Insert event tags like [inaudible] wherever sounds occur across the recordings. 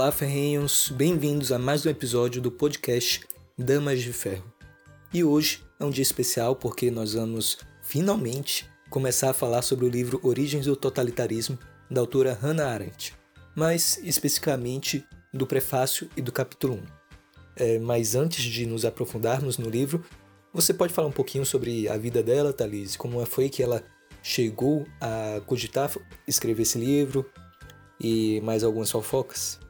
Olá, ferrenhos! Bem-vindos a mais um episódio do podcast Damas de Ferro. E hoje é um dia especial porque nós vamos finalmente começar a falar sobre o livro Origens do Totalitarismo da autora Hannah Arendt, mais especificamente do prefácio e do capítulo 1. É, mas antes de nos aprofundarmos no livro, você pode falar um pouquinho sobre a vida dela, Thalise? Como foi que ela chegou a cogitar escrever esse livro e mais algumas fofocas?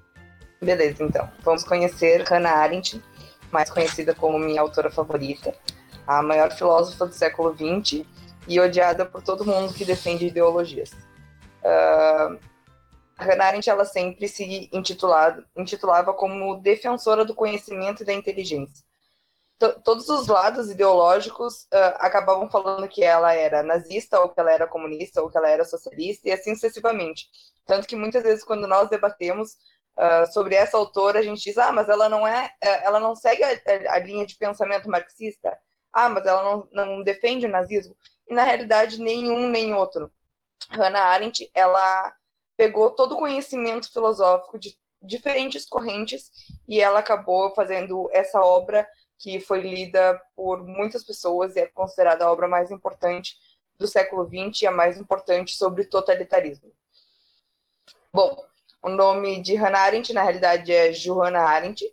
Beleza, então. Vamos conhecer Hannah Arendt, mais conhecida como minha autora favorita, a maior filósofa do século XX e odiada por todo mundo que defende ideologias. Uh, Hannah Arendt ela sempre se intitulava, intitulava como defensora do conhecimento e da inteligência. T todos os lados ideológicos uh, acabavam falando que ela era nazista, ou que ela era comunista, ou que ela era socialista, e assim sucessivamente. Tanto que muitas vezes, quando nós debatemos uh, sobre essa autora, a gente diz: ah, mas ela não é, eh, ela não segue a, a linha de pensamento marxista. Ah, mas ela não, não defende o nazismo. E na realidade, nenhum nem outro. Hannah Arendt, ela pegou todo o conhecimento filosófico de diferentes correntes e ela acabou fazendo essa obra que foi lida por muitas pessoas e é considerada a obra mais importante do século XX e a mais importante sobre totalitarismo. Bom, o nome de Hannah Arendt, na realidade, é Johanna Arendt.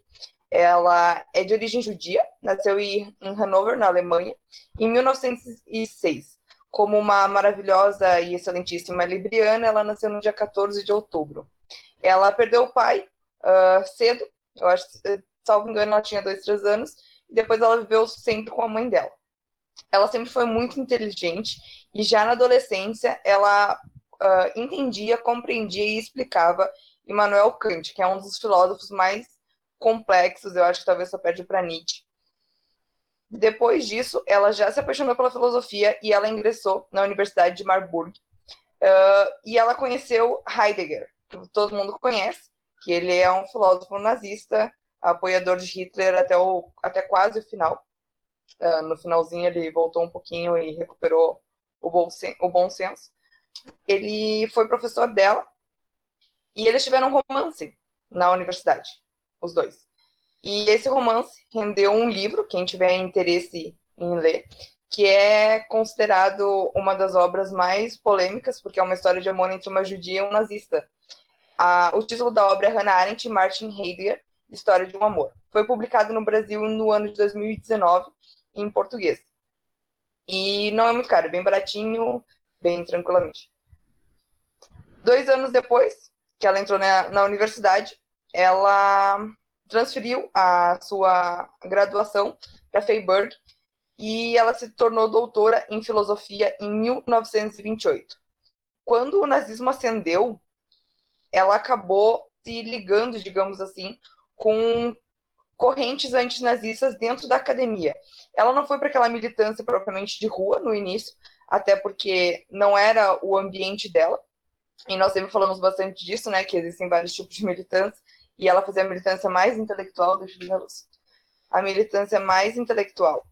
Ela é de origem judia, nasceu em Hannover, na Alemanha, em 1906. Como uma maravilhosa e excelentíssima libriana, ela nasceu no dia 14 de outubro. Ela perdeu o pai uh, cedo, eu acho, salvo engano, ela tinha dois, três anos, e depois ela viveu sempre com a mãe dela. Ela sempre foi muito inteligente, e já na adolescência ela uh, entendia, compreendia e explicava Immanuel Kant, que é um dos filósofos mais complexos, eu acho que talvez só perde para Nietzsche. Depois disso, ela já se apaixonou pela filosofia e ela ingressou na Universidade de Marburg. Uh, e ela conheceu Heidegger, que todo mundo conhece, que ele é um filósofo nazista, apoiador de Hitler até, o, até quase o final. Uh, no finalzinho ele voltou um pouquinho e recuperou o bom, o bom senso ele foi professor dela e eles tiveram um romance na universidade, os dois. E esse romance rendeu um livro, quem tiver interesse em ler, que é considerado uma das obras mais polêmicas, porque é uma história de amor entre uma judia e um nazista. A, o título da obra é Hannah Arendt e Martin Heidegger, História de um Amor. Foi publicado no Brasil no ano de 2019, em português. E não é muito caro, é bem baratinho, bem tranquilamente. Dois anos depois que ela entrou na, na universidade, ela transferiu a sua graduação para Freiburg e ela se tornou doutora em filosofia em 1928. Quando o nazismo ascendeu, ela acabou se ligando, digamos assim, com correntes antinazistas dentro da academia. Ela não foi para aquela militância propriamente de rua no início, até porque não era o ambiente dela. E nós sempre falamos bastante disso, né? Que existem vários tipos de militância. E ela fazia a militância mais intelectual, deixa eu luz. A militância mais intelectual.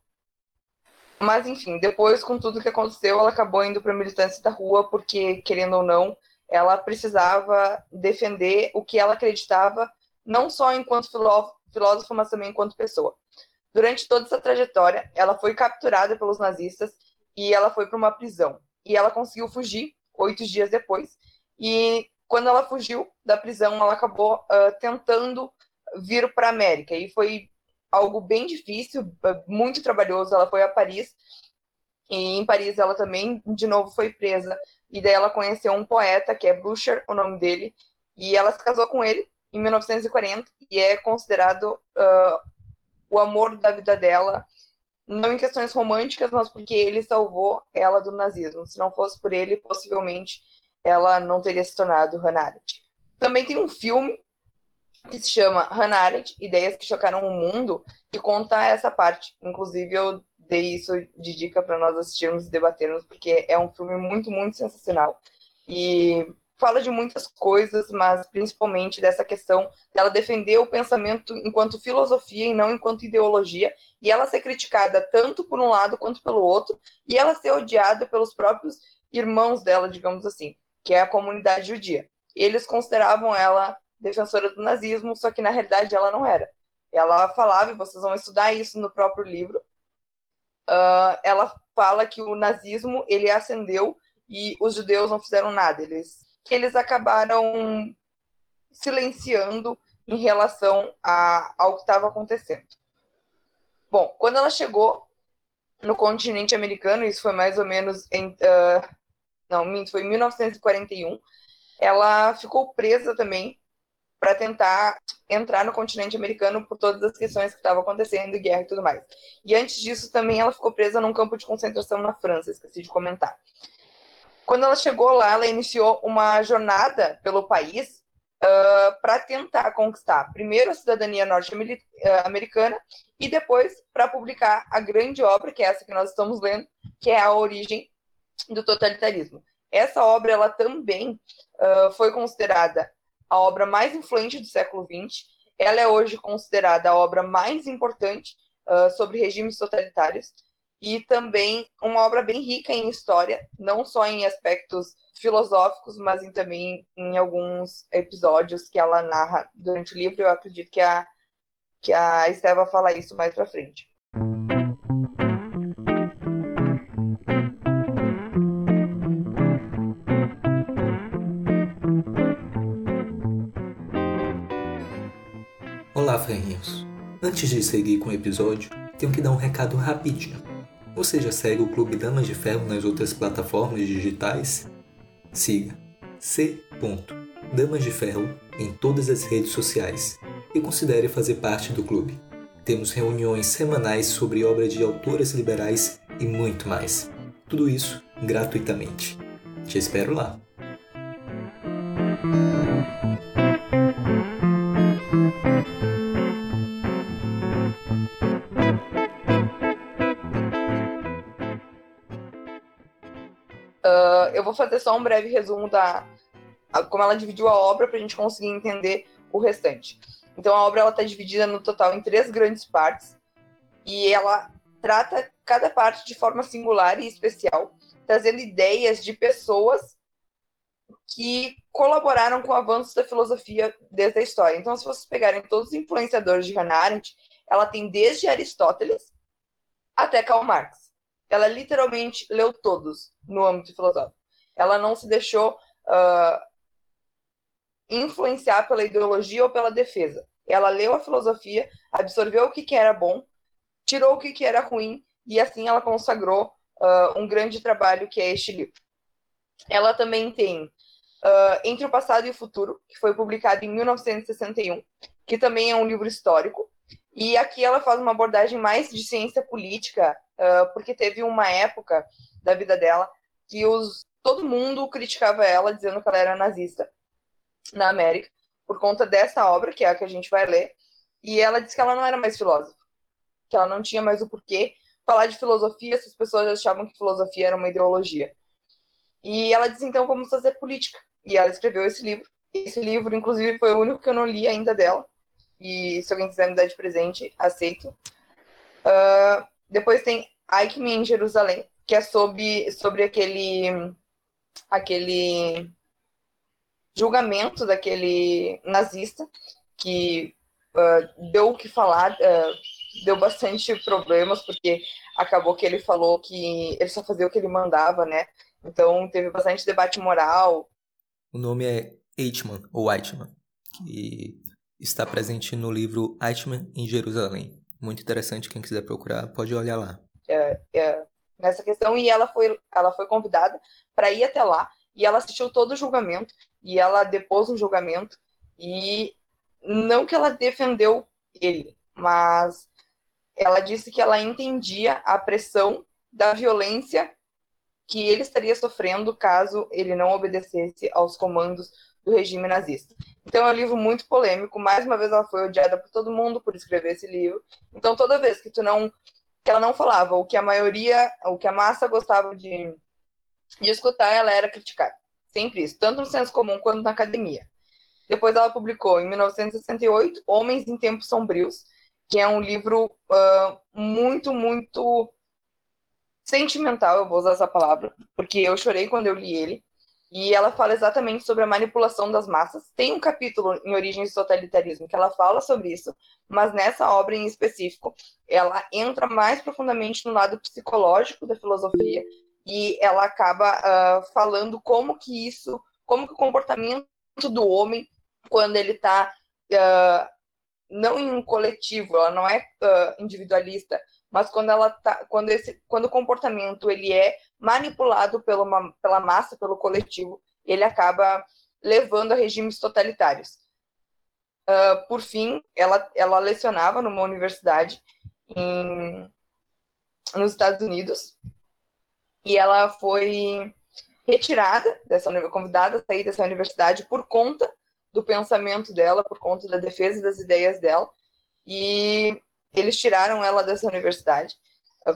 Mas, enfim, depois, com tudo que aconteceu, ela acabou indo para a militância da rua, porque, querendo ou não, ela precisava defender o que ela acreditava, não só enquanto filósofa, mas também enquanto pessoa. Durante toda essa trajetória, ela foi capturada pelos nazistas e ela foi para uma prisão. E ela conseguiu fugir oito dias depois. E quando ela fugiu da prisão, ela acabou uh, tentando vir para a América. E foi algo bem difícil, muito trabalhoso. Ela foi a Paris. E em Paris ela também, de novo, foi presa. E daí ela conheceu um poeta, que é Blucher, o nome dele. E ela se casou com ele em 1940 e é considerado uh, o amor da vida dela não em questões românticas, mas porque ele salvou ela do nazismo. Se não fosse por ele, possivelmente ela não teria se tornado Hannah Arendt. Também tem um filme que se chama Hannah Arendt, Ideias que Chocaram o Mundo, que conta essa parte. Inclusive, eu dei isso de dica para nós assistirmos e debatermos, porque é um filme muito, muito sensacional. E fala de muitas coisas, mas principalmente dessa questão dela defender o pensamento enquanto filosofia e não enquanto ideologia, e ela ser criticada tanto por um lado quanto pelo outro, e ela ser odiada pelos próprios irmãos dela, digamos assim, que é a comunidade judia. Eles consideravam ela defensora do nazismo, só que na realidade ela não era. Ela falava, e vocês vão estudar isso no próprio livro, uh, ela fala que o nazismo ele ascendeu e os judeus não fizeram nada. Eles, eles acabaram silenciando em relação a, ao que estava acontecendo. Bom, quando ela chegou no continente americano, isso foi mais ou menos em. Uh, não, foi em 1941, ela ficou presa também para tentar entrar no continente americano por todas as questões que estavam acontecendo, guerra e tudo mais. E antes disso também ela ficou presa num campo de concentração na França, esqueci de comentar. Quando ela chegou lá, ela iniciou uma jornada pelo país uh, para tentar conquistar primeiro a cidadania norte-americana e depois para publicar a grande obra, que é essa que nós estamos lendo, que é a origem do totalitarismo. Essa obra ela também uh, foi considerada a obra mais influente do século XX. Ela é hoje considerada a obra mais importante uh, sobre regimes totalitários e também uma obra bem rica em história, não só em aspectos filosóficos, mas em, também em alguns episódios que ela narra durante o livro. Eu acredito que a, que a Esther vai falar isso mais para frente. Olá, ferrinhos. Antes de seguir com o episódio, tenho que dar um recado rapidinho. Você já segue o Clube Damas de Ferro nas outras plataformas digitais? Siga C. Damas de Ferro em todas as redes sociais e considere fazer parte do clube. Temos reuniões semanais sobre obras de autoras liberais e muito mais. Tudo isso gratuitamente. Te espero lá. Vou fazer só um breve resumo da a, como ela dividiu a obra para a gente conseguir entender o restante. Então a obra ela está dividida no total em três grandes partes e ela trata cada parte de forma singular e especial, trazendo ideias de pessoas que colaboraram com o avanço da filosofia desde a história. Então, se vocês pegarem todos os influenciadores de Hannah Arendt, ela tem desde Aristóteles até Karl Marx. Ela literalmente leu todos no âmbito filosófico. Ela não se deixou uh, influenciar pela ideologia ou pela defesa. Ela leu a filosofia, absorveu o que, que era bom, tirou o que, que era ruim, e assim ela consagrou uh, um grande trabalho que é este livro. Ela também tem uh, Entre o Passado e o Futuro, que foi publicado em 1961, que também é um livro histórico. E aqui ela faz uma abordagem mais de ciência política, uh, porque teve uma época da vida dela que os todo mundo criticava ela, dizendo que ela era nazista na América, por conta dessa obra, que é a que a gente vai ler. E ela disse que ela não era mais filósofa, que ela não tinha mais o porquê falar de filosofia se as pessoas achavam que filosofia era uma ideologia. E ela disse, então, vamos fazer política. E ela escreveu esse livro. Esse livro, inclusive, foi o único que eu não li ainda dela. E se alguém quiser me dar de presente, aceito. Uh, depois tem Eichmann em Jerusalém, que é sobre, sobre aquele aquele julgamento daquele nazista que uh, deu o que falar, uh, deu bastante problemas, porque acabou que ele falou que ele só fazia o que ele mandava, né? Então teve bastante debate moral. O nome é Eichmann, ou Eichmann, que está presente no livro Eichmann em Jerusalém. Muito interessante, quem quiser procurar, pode olhar lá. É, é, nessa questão, e ela foi, ela foi convidada para ir até lá e ela assistiu todo o julgamento e ela depôs um julgamento e não que ela defendeu ele, mas ela disse que ela entendia a pressão da violência que ele estaria sofrendo caso ele não obedecesse aos comandos do regime nazista. Então é um livro muito polêmico. Mais uma vez ela foi odiada por todo mundo por escrever esse livro. Então toda vez que tu não que ela não falava o que a maioria, o que a massa gostava de de escutar, ela era criticada. Sempre isso, tanto no senso comum quanto na academia. Depois ela publicou, em 1968, Homens em Tempos Sombrios, que é um livro uh, muito, muito sentimental, eu vou usar essa palavra, porque eu chorei quando eu li ele. E ela fala exatamente sobre a manipulação das massas. Tem um capítulo em Origens do Totalitarismo que ela fala sobre isso, mas nessa obra em específico, ela entra mais profundamente no lado psicológico da filosofia e ela acaba uh, falando como que isso, como que o comportamento do homem, quando ele está uh, ah, não em um coletivo, ela não é uh, individualista, mas quando ela tá, quando esse, quando o comportamento ele é manipulado pela, pela massa, pelo coletivo, ele acaba levando a regimes totalitários. Uh, por fim, ela, ela lecionava numa universidade em, nos Estados Unidos e ela foi retirada dessa convidada a sair dessa universidade por conta do pensamento dela, por conta da defesa das ideias dela. E eles tiraram ela dessa universidade,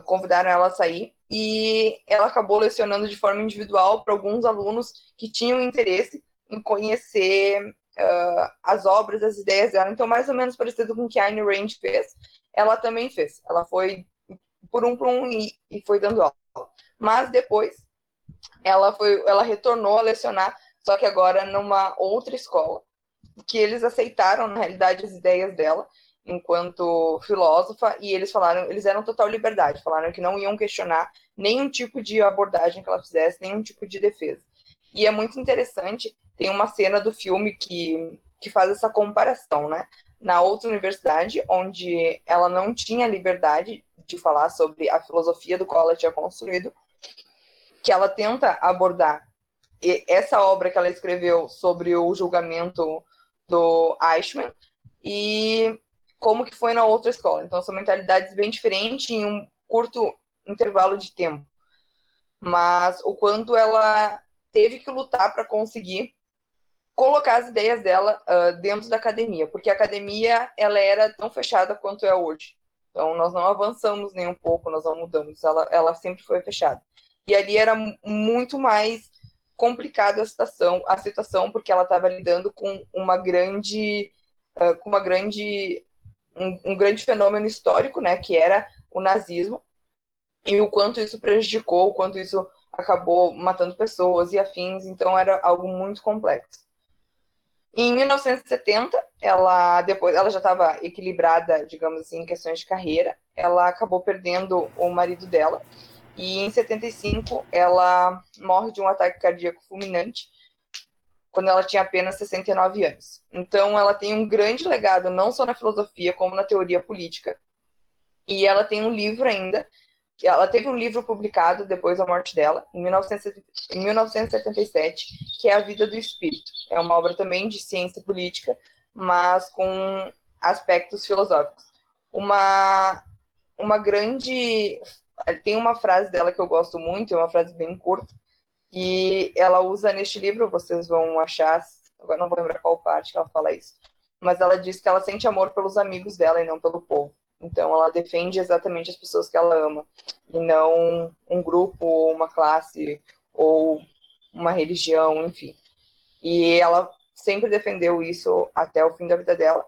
convidaram ela a sair e ela acabou lecionando de forma individual para alguns alunos que tinham interesse em conhecer uh, as obras, as ideias dela. Então, mais ou menos parecido com o que a Ayn Rand fez, ela também fez. Ela foi por um por um e, e foi dando aula. Mas depois ela foi, ela retornou a lecionar, só que agora numa outra escola, que eles aceitaram na realidade as ideias dela enquanto filósofa e eles falaram, eles eram total liberdade, falaram que não iam questionar nenhum tipo de abordagem que ela fizesse, nenhum tipo de defesa. E é muito interessante, tem uma cena do filme que, que faz essa comparação, né? Na outra universidade, onde ela não tinha liberdade de falar sobre a filosofia do qual ela tinha construído, que ela tenta abordar essa obra que ela escreveu sobre o julgamento do Eichmann e como que foi na outra escola. Então, são mentalidades bem diferentes em um curto intervalo de tempo. Mas o quanto ela teve que lutar para conseguir colocar as ideias dela uh, dentro da academia, porque a academia ela era tão fechada quanto é hoje. Então, nós não avançamos nem um pouco, nós não mudamos, ela, ela sempre foi fechada. E ali era muito mais complicada a situação, a situação porque ela estava lidando com uma grande, com uma grande, um, um, grande fenômeno histórico, né, que era o nazismo e o quanto isso prejudicou, o quanto isso acabou matando pessoas e afins. Então era algo muito complexo. Em 1970, ela depois, ela já estava equilibrada, digamos assim, em questões de carreira. Ela acabou perdendo o marido dela e em 75 ela morre de um ataque cardíaco fulminante quando ela tinha apenas 69 anos. Então ela tem um grande legado não só na filosofia como na teoria política. E ela tem um livro ainda ela teve um livro publicado depois da morte dela, em 1977, que é A Vida do Espírito. É uma obra também de ciência política, mas com aspectos filosóficos. Uma, uma grande. Tem uma frase dela que eu gosto muito, é uma frase bem curta, e ela usa neste livro, vocês vão achar, agora não vou lembrar qual parte que ela fala isso, mas ela diz que ela sente amor pelos amigos dela e não pelo povo. Então, ela defende exatamente as pessoas que ela ama, e não um grupo, ou uma classe, ou uma religião, enfim. E ela sempre defendeu isso até o fim da vida dela.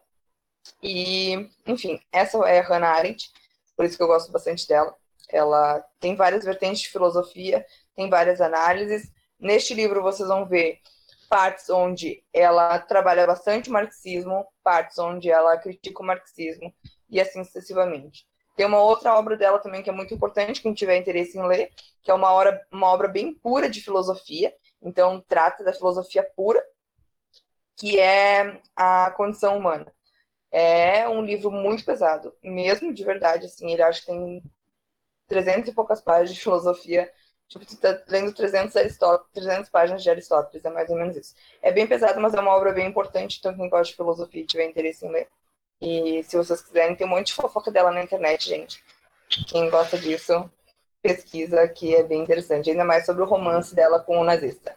E, enfim, essa é a Hannah Arendt, por isso que eu gosto bastante dela. Ela tem várias vertentes de filosofia, tem várias análises. Neste livro vocês vão ver partes onde ela trabalha bastante o marxismo, partes onde ela critica o marxismo, e assim sucessivamente. Tem uma outra obra dela também que é muito importante, quem tiver interesse em ler, que é uma obra, uma obra bem pura de filosofia, então trata da filosofia pura, que é a condição humana. É um livro muito pesado, mesmo de verdade, assim, ele acho que tem 300 e poucas páginas de filosofia, tipo, tu tá lendo 300, 300 páginas de Aristóteles, é mais ou menos isso. É bem pesado, mas é uma obra bem importante, então quem gosta de filosofia e tiver interesse em ler, e se vocês quiserem, tem um monte de fofoca dela na internet, gente. Quem gosta disso, pesquisa, que é bem interessante. Ainda mais sobre o romance dela com o nazista.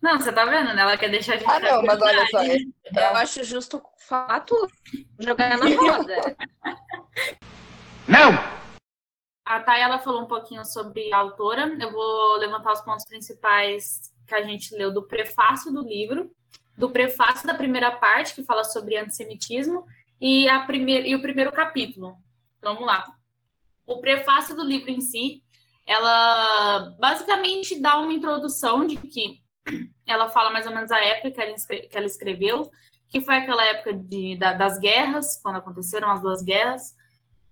Não, você tá vendo, né? Ela quer deixar de Ah, não, mas olha só. É... Eu acho justo falar tudo. Jogar na [laughs] roda. Não! A Thay, ela falou um pouquinho sobre a autora. Eu vou levantar os pontos principais que a gente leu do prefácio do livro, do prefácio da primeira parte, que fala sobre antissemitismo, e, a primeir, e o primeiro capítulo. Então, vamos lá. O prefácio do livro em si, ela basicamente dá uma introdução de que ela fala mais ou menos a época que ela, que ela escreveu, que foi aquela época de, da, das guerras, quando aconteceram as duas guerras.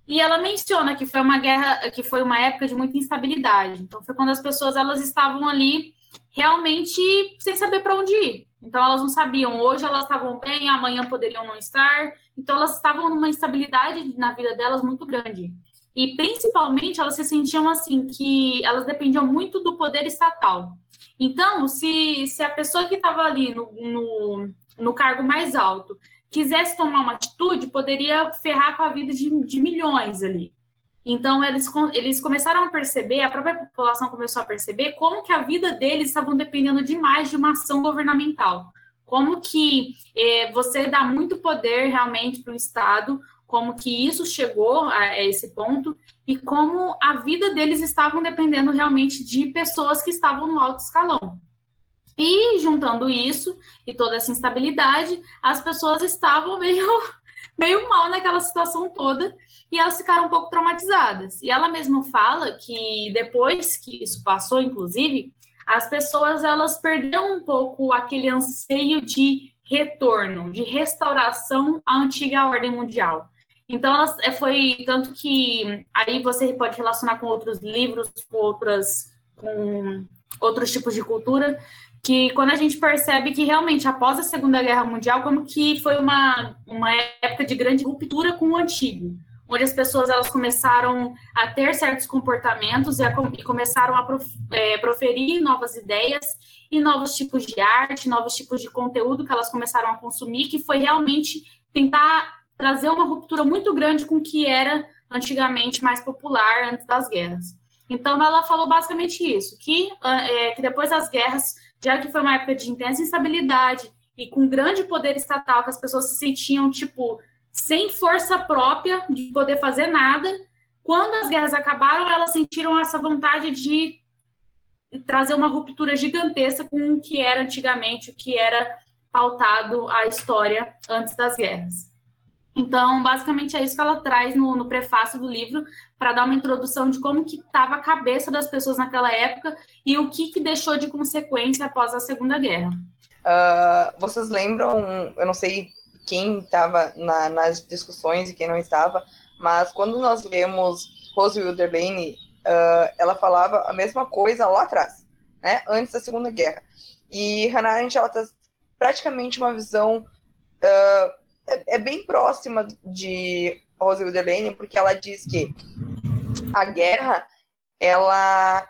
E ela menciona que foi uma guerra, que foi uma época de muita instabilidade. Então foi quando as pessoas elas estavam ali realmente sem saber para onde ir. Então elas não sabiam, hoje elas estavam bem, amanhã poderiam não estar. Então elas estavam numa instabilidade na vida delas muito grande. E principalmente elas se sentiam assim que elas dependiam muito do poder estatal. Então, se, se a pessoa que estava ali no, no, no, cargo mais alto quisesse tomar uma atitude, poderia ferrar com a vida de, de milhões ali. Então, eles, eles começaram a perceber, a própria população começou a perceber como que a vida deles estavam dependendo demais de uma ação governamental. Como que eh, você dá muito poder realmente para o Estado, como que isso chegou a, a esse ponto e como a vida deles estavam dependendo realmente de pessoas que estavam no alto escalão. E juntando isso e toda essa instabilidade, as pessoas estavam [laughs] meio, meio mal naquela situação toda e elas ficaram um pouco traumatizadas. E ela mesma fala que depois que isso passou, inclusive, as pessoas elas perderam um pouco aquele anseio de retorno, de restauração à antiga ordem mundial. Então, ela é, foi tanto que aí você pode relacionar com outros livros, com outras, com outros tipos de cultura, que quando a gente percebe que realmente após a Segunda Guerra Mundial, como que foi uma, uma época de grande ruptura com o antigo, onde as pessoas elas começaram a ter certos comportamentos e, a, e começaram a prof, é, proferir novas ideias e novos tipos de arte, novos tipos de conteúdo que elas começaram a consumir, que foi realmente tentar trazer uma ruptura muito grande com o que era antigamente mais popular antes das guerras. Então, ela falou basicamente isso, que, é, que depois das guerras, já que foi uma época de intensa instabilidade e com grande poder estatal, que as pessoas se sentiam, tipo, sem força própria de poder fazer nada, quando as guerras acabaram, elas sentiram essa vontade de trazer uma ruptura gigantesca com o que era antigamente, o que era pautado a história antes das guerras. Então, basicamente é isso que ela traz no, no prefácio do livro, para dar uma introdução de como que estava a cabeça das pessoas naquela época e o que, que deixou de consequência após a Segunda Guerra. Uh, vocês lembram, eu não sei quem estava na, nas discussões e quem não estava, mas quando nós lemos Rose Wilderlane, uh, ela falava a mesma coisa lá atrás, né, antes da Segunda Guerra. E Hannah Arendt, ela tem praticamente uma visão... Uh, é, é bem próxima de Rose Wilderlane, porque ela diz que a guerra ela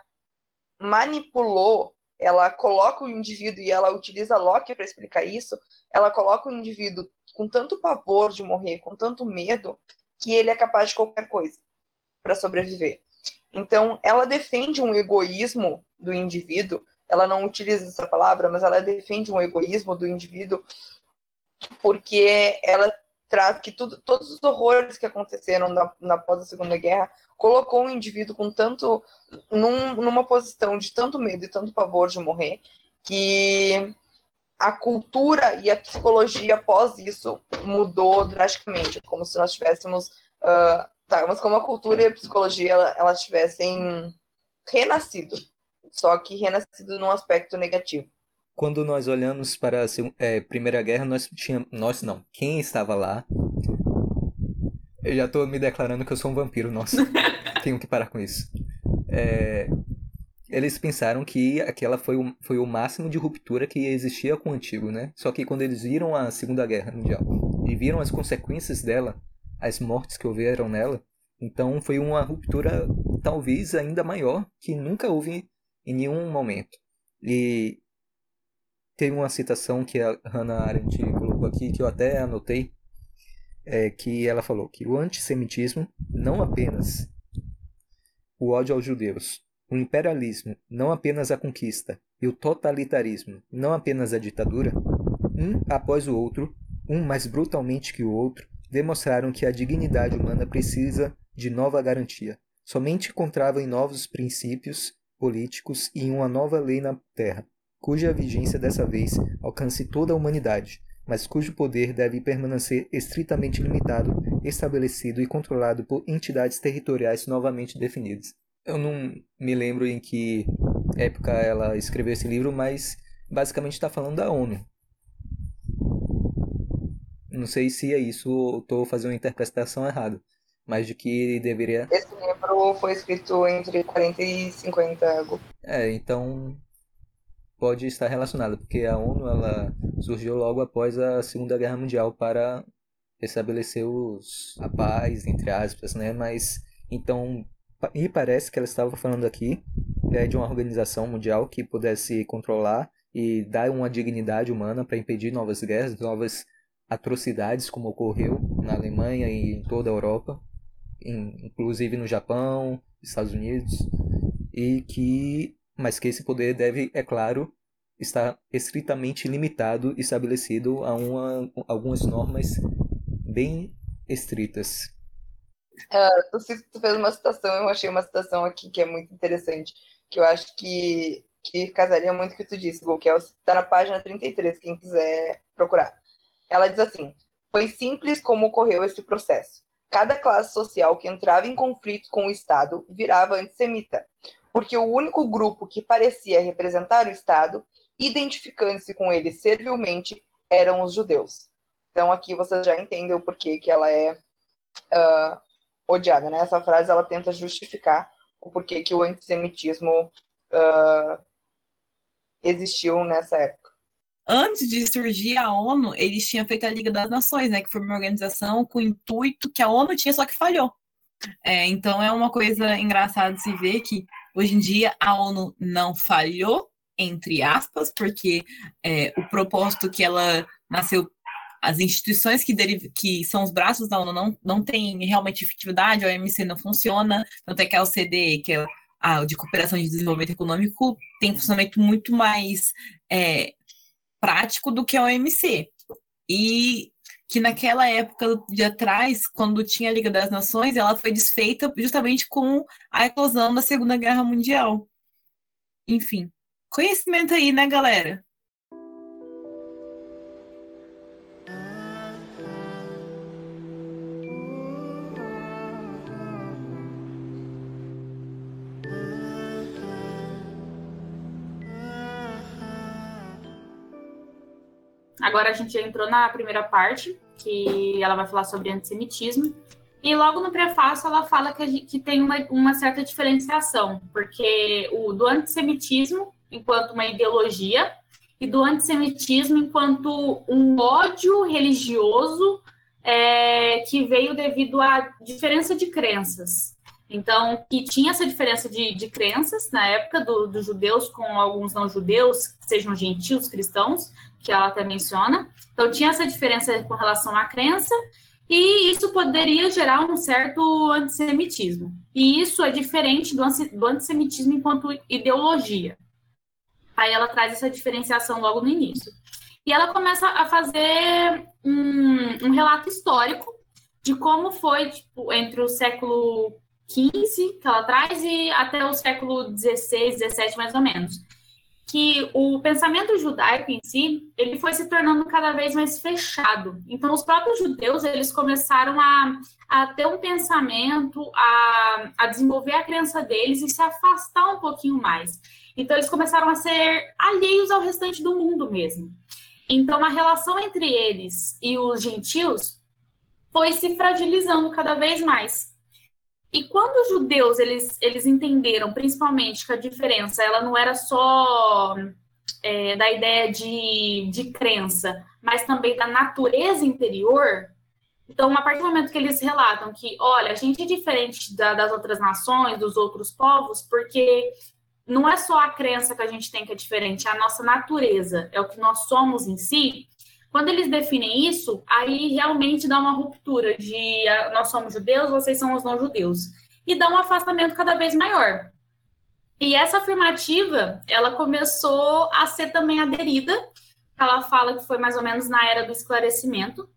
manipulou, ela coloca o indivíduo e ela utiliza Locke para explicar isso. Ela coloca o indivíduo com tanto pavor de morrer, com tanto medo, que ele é capaz de qualquer coisa para sobreviver. Então, ela defende um egoísmo do indivíduo. Ela não utiliza essa palavra, mas ela defende um egoísmo do indivíduo porque ela traz que tudo, todos os horrores que aconteceram na, na pós da Segunda Guerra colocou o indivíduo com tanto num, numa posição de tanto medo e tanto pavor de morrer que a cultura e a psicologia após isso mudou drasticamente, como se nós tivéssemos uh, tá, mas como a cultura e a psicologia elas tivessem renascido, só que renascido num aspecto negativo quando nós olhamos para a é, Primeira Guerra, nós tínhamos. Nós não. Quem estava lá. Eu já estou me declarando que eu sou um vampiro, nossa. [laughs] Tenho que parar com isso. É, eles pensaram que aquela foi o, foi o máximo de ruptura que existia com o antigo, né? Só que quando eles viram a Segunda Guerra Mundial e viram as consequências dela, as mortes que houveram nela, então foi uma ruptura talvez ainda maior que nunca houve em nenhum momento. E tem uma citação que a Hannah Arendt colocou aqui, que eu até anotei, é que ela falou que o antissemitismo, não apenas o ódio aos judeus, o imperialismo, não apenas a conquista, e o totalitarismo, não apenas a ditadura, um após o outro, um mais brutalmente que o outro, demonstraram que a dignidade humana precisa de nova garantia. Somente encontrava em novos princípios políticos e em uma nova lei na terra cuja vigência dessa vez alcance toda a humanidade, mas cujo poder deve permanecer estritamente limitado, estabelecido e controlado por entidades territoriais novamente definidas. Eu não me lembro em que época ela escreveu esse livro, mas basicamente está falando da ONU. Não sei se é isso, estou fazendo uma interpretação errada, mas de que deveria. Esse livro foi escrito entre 40 e 50. É, então pode estar relacionado, porque a ONU ela surgiu logo após a Segunda Guerra Mundial para estabelecer os, a paz, entre aspas, né? Mas então me parece que ela estava falando aqui é de uma organização mundial que pudesse controlar e dar uma dignidade humana para impedir novas guerras, novas atrocidades como ocorreu na Alemanha e em toda a Europa, inclusive no Japão, Estados Unidos, e que mas que esse poder deve, é claro, estar estritamente limitado e estabelecido a uma, algumas normas bem estritas. Uh, tu, fez uma citação, eu achei uma citação aqui que é muito interessante, que eu acho que, que casaria muito com o que tu disse, Gu, que está é, na página 33, quem quiser procurar. Ela diz assim: Foi simples como ocorreu esse processo. Cada classe social que entrava em conflito com o Estado virava antissemita, porque o único grupo que parecia representar o Estado, identificando-se com ele servilmente, eram os judeus. Então aqui vocês já entendem o porquê que ela é uh, odiada, né? Essa frase ela tenta justificar o porquê que o antissemitismo uh, existiu nessa época antes de surgir a ONU, eles tinham feito a Liga das Nações, né? Que foi uma organização com o intuito que a ONU tinha, só que falhou. É, então é uma coisa engraçada de se ver que hoje em dia a ONU não falhou, entre aspas, porque é, o propósito que ela nasceu, as instituições que, deriv que são os braços da ONU não, não têm realmente efetividade, a OMC não funciona, tanto é que a OCDE, que é a de Cooperação de Desenvolvimento Econômico, tem funcionamento muito mais é, prático do que a OMC. E que naquela época de atrás, quando tinha a Liga das Nações, ela foi desfeita justamente com a eclosão da Segunda Guerra Mundial. Enfim, conhecimento aí, né, galera? Agora a gente já entrou na primeira parte, que ela vai falar sobre antissemitismo. E logo no prefácio ela fala que, gente, que tem uma, uma, certa diferenciação, porque o do antissemitismo enquanto uma ideologia e do antissemitismo enquanto um ódio religioso é, que veio devido à diferença de crenças. Então, que tinha essa diferença de, de crenças na época dos do judeus com alguns não judeus, sejam gentios, cristãos, que ela até menciona. Então, tinha essa diferença com relação à crença, e isso poderia gerar um certo antissemitismo. E isso é diferente do, do antissemitismo enquanto ideologia. Aí ela traz essa diferenciação logo no início. E ela começa a fazer um, um relato histórico de como foi tipo, entre o século XV, que ela traz, e até o século XVI, XVII, mais ou menos que o pensamento judaico em si, ele foi se tornando cada vez mais fechado. Então, os próprios judeus, eles começaram a, a ter um pensamento, a, a desenvolver a crença deles e se afastar um pouquinho mais. Então, eles começaram a ser alheios ao restante do mundo mesmo. Então, a relação entre eles e os gentios foi se fragilizando cada vez mais. E quando os judeus eles, eles entenderam, principalmente, que a diferença ela não era só é, da ideia de, de crença, mas também da natureza interior, então, a partir do momento que eles relatam que, olha, a gente é diferente da, das outras nações, dos outros povos, porque não é só a crença que a gente tem que é diferente, é a nossa natureza, é o que nós somos em si. Quando eles definem isso, aí realmente dá uma ruptura de ah, nós somos judeus, vocês são os não judeus. E dá um afastamento cada vez maior. E essa afirmativa, ela começou a ser também aderida, ela fala que foi mais ou menos na era do esclarecimento,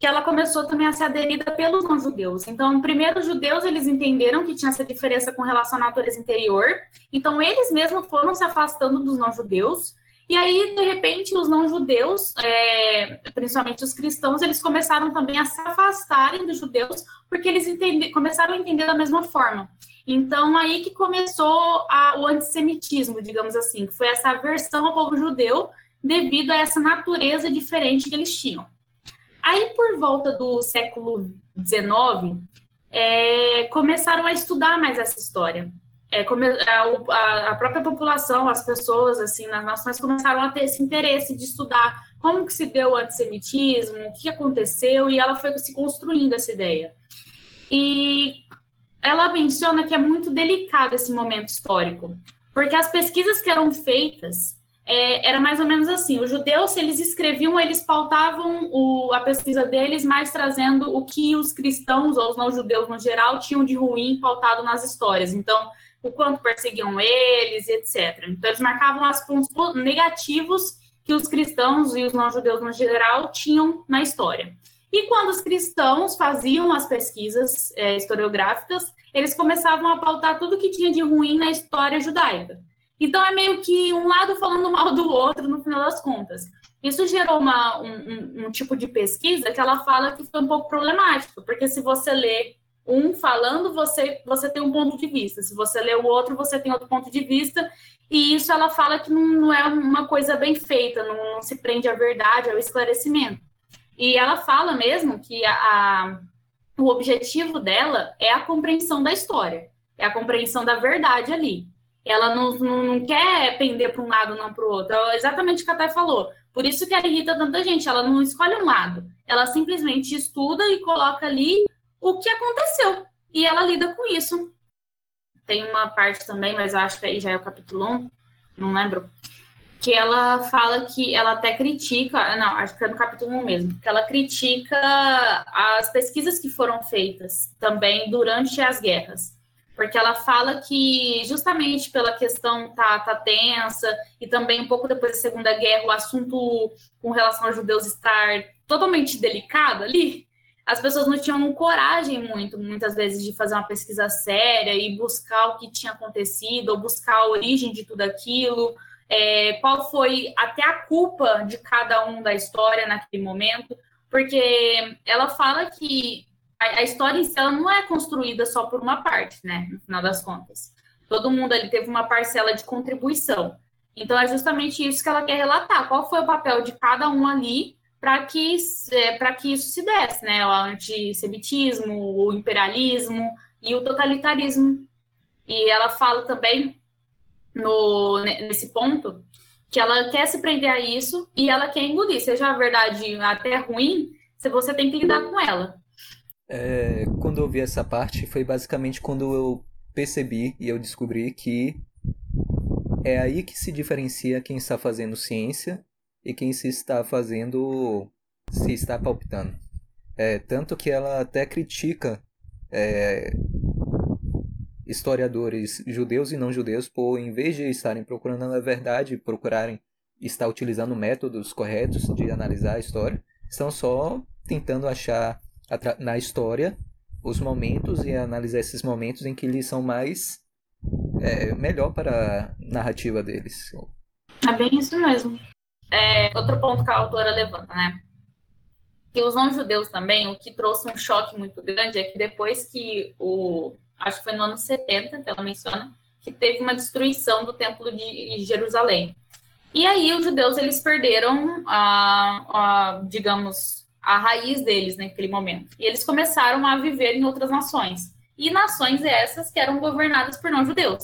que ela começou também a ser aderida pelos não-judeus. Então, primeiro, os judeus, eles entenderam que tinha essa diferença com relação à natureza interior, então eles mesmos foram se afastando dos não-judeus, E aí, de repente, os não-judeus, é, principalmente os cristãos, eles começaram também a se afastarem dos judeus, porque eles entende, começaram a entender da mesma forma. Então, aí que começou a, o antissemitismo, digamos assim, que foi essa aversão ao povo judeu devido a essa natureza diferente que eles tinham. Aí, por volta do século XIX, é, começaram a estudar mais essa história é, a, a, própria população, as pessoas assim nas nações começaram a ter esse interesse de estudar como que se deu o antissemitismo, o que aconteceu, e ela foi se construindo essa ideia. E ela menciona que é muito delicado esse momento histórico, porque as pesquisas que eram feitas é, era mais ou menos assim: os judeus, se eles escreviam, eles pautavam o, a pesquisa deles mais trazendo o que os cristãos ou os não-judeus no geral tinham de ruim pautado nas histórias. Então, o quanto perseguiam eles, etc. Então, eles marcavam os pontos negativos que os cristãos e os não-judeus no geral tinham na história. E quando os cristãos faziam as pesquisas é, historiográficas, eles começavam a pautar tudo que tinha de ruim na história judaica. Então é meio que um lado falando mal do outro no final das contas. Isso gerou uma, um, um, tipo de pesquisa que ela fala que foi um pouco problemático, porque se você lê um falando, você, você tem um ponto de vista. Se você lê o outro, você tem outro ponto de vista. E isso ela fala que não, não é uma coisa bem feita, não, não, se prende à verdade, ao esclarecimento. E ela fala mesmo que a, a, o objetivo dela é a compreensão da história, é a compreensão da verdade ali. Ela não, não, não quer pender para um lado, não para o outro. É exatamente o que a Thay falou. Por isso que ela irrita tanta gente. Ela não escolhe um lado. Ela simplesmente estuda e coloca ali o que aconteceu. E ela lida com isso. Tem uma parte também, mas acho que aí já é o capítulo 1, não lembro, que ela fala que ela até critica, não, acho que é no capítulo 1 mesmo, que ela critica as pesquisas que foram feitas também durante as guerras. Porque ela fala que, justamente pela questão tá, tá tensa, e também um pouco depois da Segunda Guerra, o assunto com relação aos judeus estar totalmente delicado ali, as pessoas não tinham coragem muito, muitas vezes, de fazer uma pesquisa séria e buscar o que tinha acontecido, ou buscar a origem de tudo aquilo, é, qual foi até a culpa de cada um da história naquele momento, porque ela fala que a, a história em si ela não é construída só por uma parte, né, no final das contas. Todo mundo ali teve uma parcela de contribuição. Então, é justamente isso que ela quer relatar. Qual foi o papel de cada um ali para que, é, que isso se desse, né? O antissemitismo, o imperialismo e o totalitarismo. E ela fala também no, nesse ponto que ela quer se prender a isso e ela quer engolir, seja a verdade até ruim, se você tem que lidar com ela. É, quando eu vi essa parte, foi basicamente quando eu percebi e eu descobri que é aí que se diferencia quem está fazendo ciência e quem se está fazendo se está palpitando. É, tanto que ela até critica é, historiadores judeus e não judeus por, em vez de estarem procurando a verdade, procurarem estar utilizando métodos corretos de analisar a história, estão só tentando achar na história os momentos e analisar esses momentos em que eles são mais é, melhor para a narrativa deles. É bem isso mesmo é, outro ponto que a autora levanta, né? Que os não-judeus também, o que trouxe um choque muito grande é que depois que o. Acho que foi no ano 70 que ela menciona, que teve uma destruição do templo de Jerusalém. E aí os judeus eles perderam a, a, digamos, a raiz deles naquele momento. E eles começaram a viver em outras nações. E nações essas que eram governadas por não-judeus.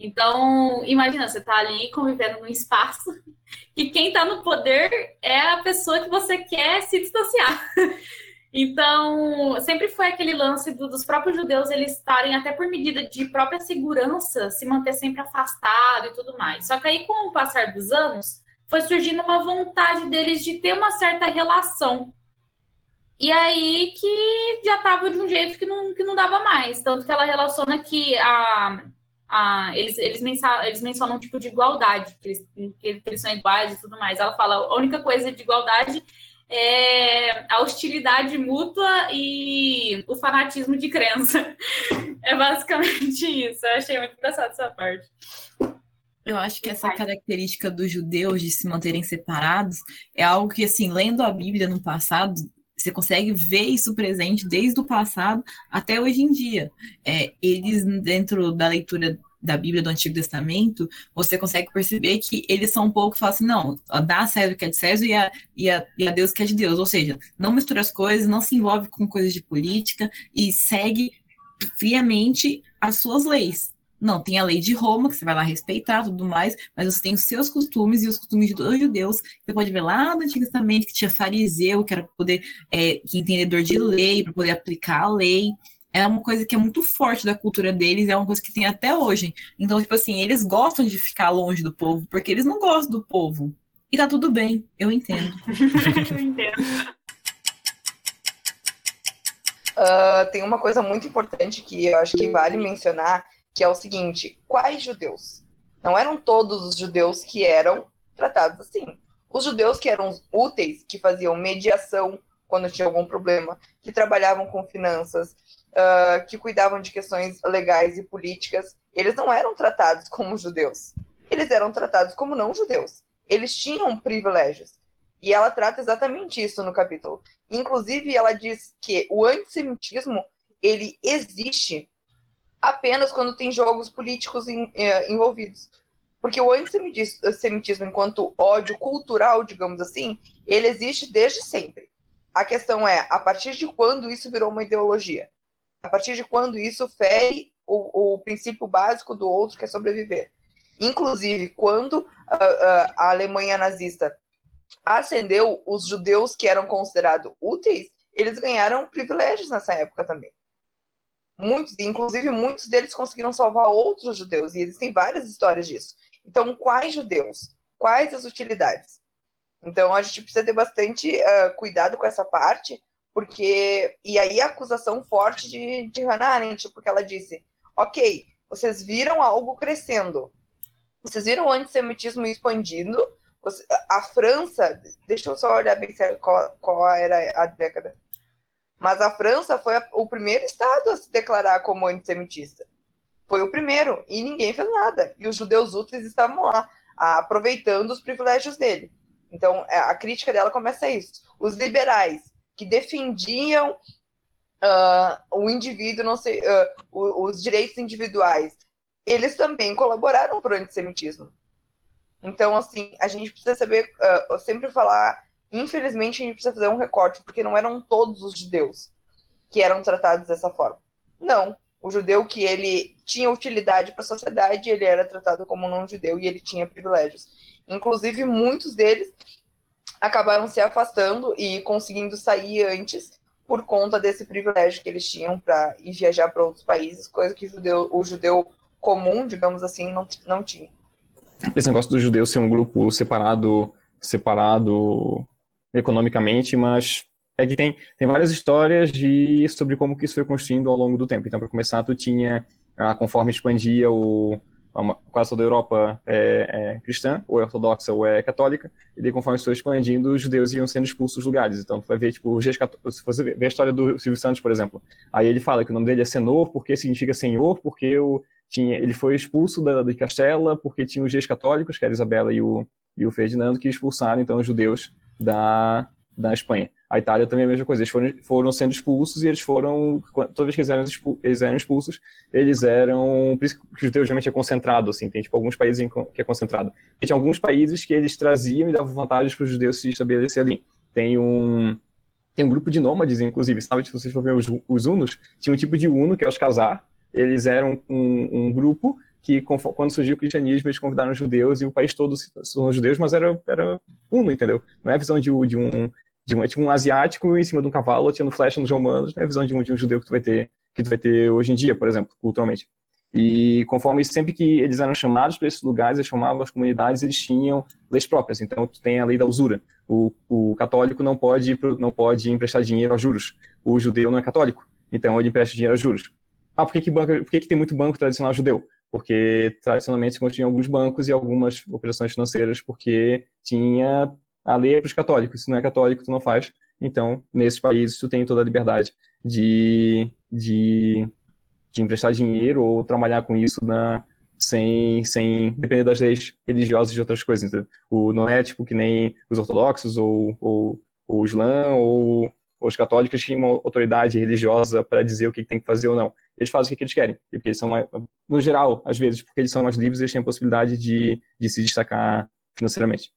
Então, imagina, você está ali convivendo num espaço [laughs] e quem está no poder é a pessoa que você quer se distanciar. [laughs] Então, sempre foi aquele lance do, dos próprios judeus eles estarem, até por medida de própria segurança, se manter sempre afastado e tudo mais. Só que aí, com o passar dos anos, foi surgindo uma vontade deles de ter uma certa relação. E aí que já estava de um jeito que não, que não dava mais. Tanto que ela relaciona que a, ah, eles, eles, mencionam, eles mencionam um tipo de igualdade, que eles, que eles são iguais e tudo mais. Ela fala, a única coisa de igualdade é a hostilidade mútua e o fanatismo de crença. [laughs] É basicamente isso. Eu achei muito engraçado essa parte. Eu acho que essa característica dos judeus de se manterem separados é algo que, assim, lendo a Bíblia no passado, você consegue ver isso presente desde o passado até hoje em dia. É, eles, dentro da leitura da Bíblia do Antigo Testamento, você consegue perceber que eles são um pouco, falam assim, não, dá a César o que é de César e a, e, a, e a Deus que é de Deus. Ou seja, não mistura as coisas, não se envolve com coisas de política e segue friamente as suas leis. Não, tem a lei de Roma, que você vai lá respeitar tudo mais, mas você tem os seus costumes e os costumes dos judeus. Você pode ver lá no Antigo Testamento que tinha fariseu, que era para poder, é, que entendedor de lei, para poder aplicar a lei. É uma coisa que é muito forte da cultura deles, é uma coisa que tem até hoje. Então, tipo assim, eles gostam de ficar longe do povo, porque eles não gostam do povo. E tá tudo bem, eu entendo. [laughs] eu entendo. Uh, tem uma coisa muito importante que eu acho que vale mencionar, que é o seguinte: quais judeus? Não eram todos os judeus que eram tratados assim. Os judeus que eram úteis, que faziam mediação quando tinha algum problema, que trabalhavam com finanças, uh, que cuidavam de questões legais e políticas, eles não eram tratados como judeus. Eles eram tratados como não judeus. Eles tinham privilégios. E ela trata exatamente isso no capítulo. Inclusive, ela diz que o antissemitismo ele existe apenas quando tem jogos políticos eh, envolvidos. Porque o antissemitismo, enquanto ódio cultural, digamos assim, ele existe desde sempre. A questão é, a partir de quando isso virou uma ideologia? A partir de quando isso fere o, o princípio básico do outro, que é sobreviver? Inclusive, quando uh, uh, a Alemanha nazista ascendeu os judeus que eram considerados úteis, eles ganharam privilégios nessa época também. Muitos, inclusive muitos deles conseguiram salvar outros judeus, e eles têm várias histórias disso. Então, quais judeus? Quais as utilidades? Então, a gente precisa ter bastante uh, cuidado com essa parte, porque. E aí, a acusação forte de, de Hannah Arendt, porque ela disse: ok, vocês viram algo crescendo, vocês viram o antissemitismo expandindo, a França, deixa eu só olhar bem qual, qual era a década. Mas a França foi o primeiro estado a se declarar como antissemitista. Foi o primeiro, e ninguém fez nada. E os judeus úteis estavam lá, aproveitando os privilégios dele. Então, é, a crítica dela começa isso. Os liberais, que defendiam uh, o indivíduo, não sei, uh, os direitos individuais, eles também colaboraram para o antissemitismo. Então, assim, a gente precisa saber, uh, sempre falar, infelizmente, a gente precisa fazer um recorte, porque não eram todos os judeus que eram tratados dessa forma. Não. O judeu que ele tinha utilidade para a sociedade, ele era tratado como não judeu e ele tinha privilégios. Inclusive, muitos deles acabaram se afastando e conseguindo sair antes por conta desse privilégio que eles tinham para ir viajar para outros países, coisa que o judeu, o judeu comum, digamos assim, não, não tinha esse negócio do judeu ser um grupo separado, separado economicamente, mas é que tem, tem várias histórias de, sobre como que isso foi construindo ao longo do tempo. Então, para começar, tu tinha, ah, conforme expandia o, quase toda a Europa é, é, cristã, ou é ortodoxa, ou é católica, e daí conforme foi expandindo, os judeus iam sendo expulsos dos lugares. Então, tu vai ver, tipo, se você ver a história do Silvio Santos, por exemplo, aí ele fala que o nome dele é Senhor, porque significa Senhor, porque o, tinha, ele foi expulso da, de Castela porque tinha os reis católicos, que era Isabela e o, e o Ferdinando, que expulsaram então os judeus da, da Espanha. A Itália também é a mesma coisa, eles foram, foram sendo expulsos e eles foram, toda vez que eles eram, eles eram expulsos, eles eram, por isso que o judeu geralmente é concentrado, assim, tem tipo alguns países que é concentrado. E tinha alguns países que eles traziam e davam vantagens para os judeus se estabelecer ali. Tem um, tem um grupo de nômades, inclusive, sabe, se vocês for ver os, os unos, tinha um tipo de uno, que é os casar, eles eram um, um grupo que, quando surgiu o cristianismo, eles convidaram os judeus e o país todo são judeus, mas era, era uno, entendeu? Não é a visão de, de um de um, tipo um asiático em cima de um cavalo atirando flecha nos romanos, não é a visão de um, de um judeu que tu vai ter que tu vai ter hoje em dia, por exemplo, culturalmente. E conforme sempre que eles eram chamados para esses lugares, eles chamavam as comunidades, eles tinham leis próprias. Então, tu tem a lei da usura. O, o católico não pode não pode emprestar dinheiro a juros. O judeu não é católico, então ele empresta dinheiro a juros. Ah, por que, que, banco, por que, que tem muito banco tradicional judeu? Porque tradicionalmente se continha alguns bancos e algumas operações financeiras, porque tinha a lei para os católicos. Se não é católico, tu não faz. Então, nesses países, tu tem toda a liberdade de, de, de emprestar dinheiro ou trabalhar com isso na, sem, sem depender das leis religiosas de outras coisas. Entendeu? O, não é tipo que nem os ortodoxos ou, ou, ou o Islã ou os católicos tinham uma autoridade religiosa para dizer o que tem que fazer ou não. Eles fazem o que eles querem, porque eles são mais, no geral, às vezes, porque eles são mais livres, eles têm a possibilidade de, de se destacar financeiramente.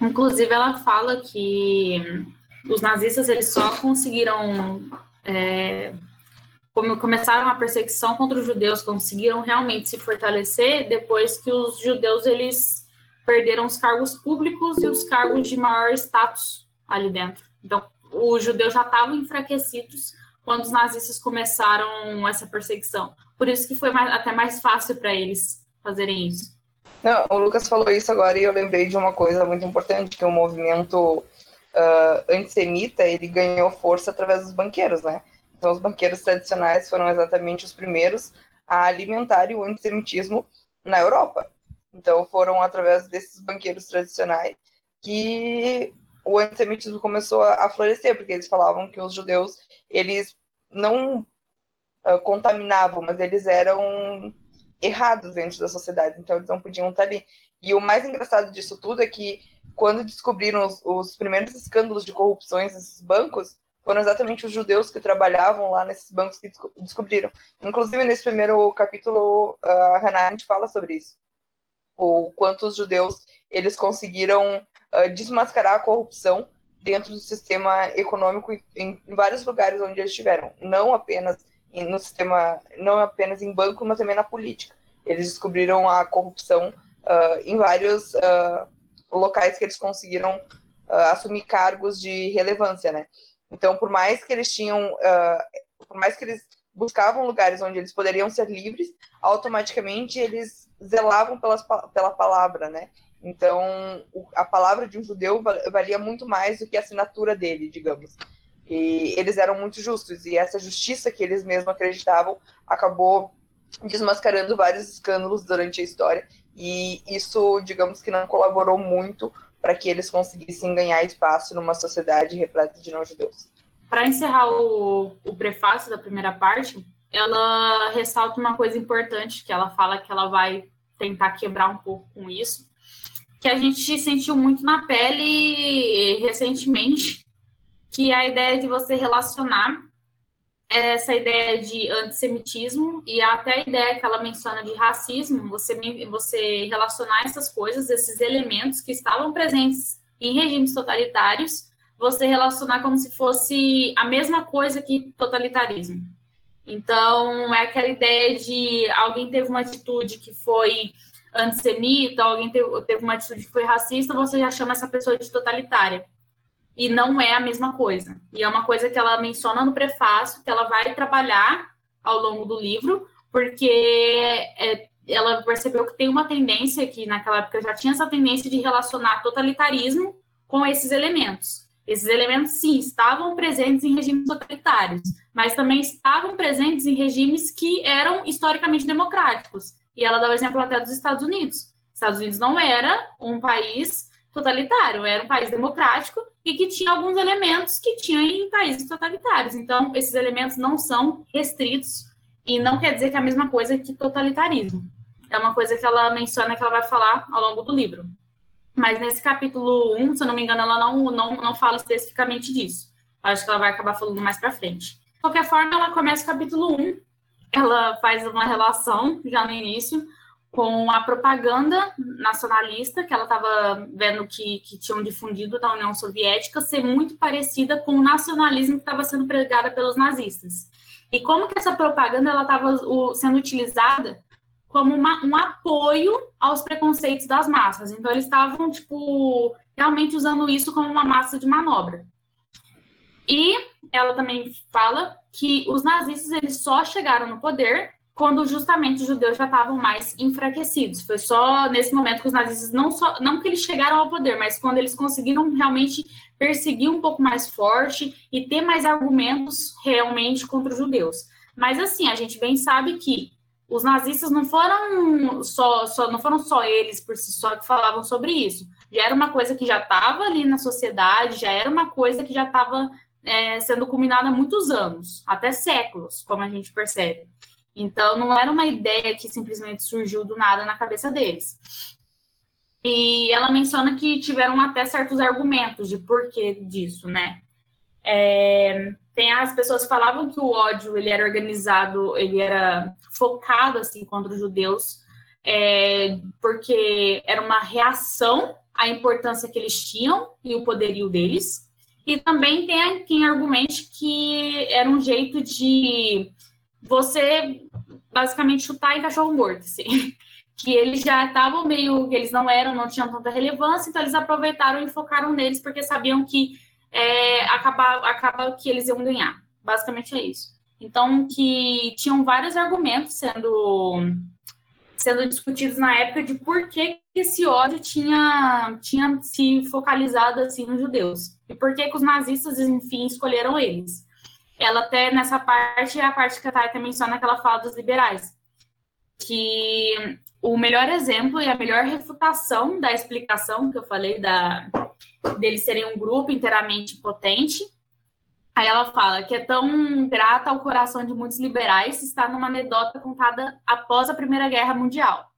Inclusive, ela fala que os nazistas eles só conseguiram é, como começaram a perseguição contra os judeus, conseguiram realmente se fortalecer depois que os judeus eles perderam os cargos públicos e os cargos de maior status ali dentro. Então, os judeus já estavam enfraquecidos quando os nazistas começaram essa perseguição. Por isso que foi mais, até mais fácil para eles fazerem isso. Não, o Lucas falou isso agora e eu lembrei de uma coisa muito importante, que o movimento uh, antissemita, ele ganhou força através dos banqueiros, né? Então, os banqueiros tradicionais foram exatamente os primeiros a alimentarem o antissemitismo na Europa. Então, foram através desses banqueiros tradicionais que o antissemitismo começou a, florescer, porque eles falavam que os judeus, eles não uh, contaminavam, mas eles eram errados dentro da sociedade, então eles não podiam estar ali. E o mais engraçado disso tudo é que quando descobriram os, os primeiros escândalos de corrupções nesses bancos, foram exatamente os judeus que trabalhavam lá nesses bancos que descobriram. Inclusive, nesse primeiro capítulo, a Hannah fala sobre isso. O quanto os judeus eles conseguiram uh, desmascarar a corrupção dentro do sistema econômico em, vários lugares onde eles estiveram. Não apenas no sistema, não apenas em banco, mas também na política. Eles descobriram a corrupção uh, em vários uh, locais que eles conseguiram assumir cargos de relevância, né? Então, por mais que eles tinham, por mais que eles buscavam lugares onde eles poderiam ser livres, automaticamente eles zelavam pelas, pela palavra, né? Então, a palavra de um judeu valia muito mais do que a assinatura dele, digamos. E eles eram muito justos, e essa justiça que eles mesmos acreditavam acabou desmascarando vários escândalos durante a história, e isso, digamos que não colaborou muito para que eles conseguissem ganhar espaço numa sociedade repleta de não-judeus. Para encerrar o, o prefácio da primeira parte, ela ressalta uma coisa importante, que ela fala que ela vai tentar quebrar um pouco com isso, que a gente sentiu muito na pele recentemente, que é a ideia de você relacionar essa ideia de antissemitismo e até a ideia que ela menciona de racismo, você, você relacionar essas coisas, esses elementos que estavam presentes em regimes totalitários, você relacionar como se fosse a mesma coisa que totalitarismo. Então, é aquela ideia de alguém teve uma atitude que foi antissemita, alguém teve, uma atitude que foi racista, você já chama essa pessoa de totalitária e não é a mesma coisa. E é uma coisa que ela menciona no prefácio, que ela vai trabalhar ao longo do livro, porque é, ela percebeu que tem uma tendência, que naquela época já tinha essa tendência de relacionar totalitarismo com esses elementos. Esses elementos, sim, estavam presentes em regimes totalitários, mas também estavam presentes em regimes que eram historicamente democráticos. E ela dá o exemplo até dos Estados Unidos. Estados Unidos não era um país totalitário, era um país democrático e que tinha alguns elementos que tinha em países totalitários. Então, esses elementos não são restritos e não quer dizer que é a mesma coisa que totalitarismo. É uma coisa que ela menciona que ela vai falar ao longo do livro. Mas nesse capítulo 1, se eu não me engano, ela não, não, não fala especificamente disso. Acho que ela vai acabar falando mais para frente. De qualquer forma, ela começa o capítulo 1, ela faz uma relação já no início com a propaganda nacionalista que ela estava vendo que, que tinham difundido da União Soviética ser muito parecida com o nacionalismo que estava sendo pregada pelos nazistas. E como que essa propaganda ela estava sendo utilizada como uma, um apoio aos preconceitos das massas. Então eles estavam tipo realmente usando isso como uma massa de manobra. E ela também fala que os nazistas eles só chegaram no poder quando justamente os judeus já estavam mais enfraquecidos. Foi só nesse momento que os nazistas não só não que eles chegaram ao poder, mas quando eles conseguiram realmente perseguir um pouco mais forte e ter mais argumentos realmente contra os judeus. Mas assim, a gente bem sabe que os nazistas não foram só, só não foram só eles por si só que falavam sobre isso. Já era uma coisa que já estava ali na sociedade, já era uma coisa que já estava é, sendo culminada há muitos anos, até séculos, como a gente percebe. Então, não era uma ideia que simplesmente surgiu do nada na cabeça deles. E ela menciona que tiveram até certos argumentos de porquê disso, né? É, tem as pessoas falavam que o ódio ele era organizado, ele era focado assim contra os judeus, é, porque era uma reação à importância que eles tinham e o poderio deles. E também tem quem argumente que era um jeito de você basicamente chutar em cachorro morto, assim. [laughs] Que eles já estavam meio, eles não eram, não tinham tanta relevância, então eles aproveitaram e focaram neles porque sabiam que é, acaba, acaba que eles iam ganhar. Basicamente é isso. Então, que tinham vários argumentos sendo sendo discutidos na época de por que esse ódio tinha, tinha se focalizado assim nos judeus e por que, que os nazistas, enfim, escolheram eles. Ela até nessa parte é a parte que a Taita menciona que ela fala dos liberais, que o melhor exemplo e a melhor refutação da explicação que eu falei da deles serem um grupo inteiramente potente. Aí ela fala que é tão grata ao coração de muitos liberais está numa anedota contada após a Primeira Guerra Mundial.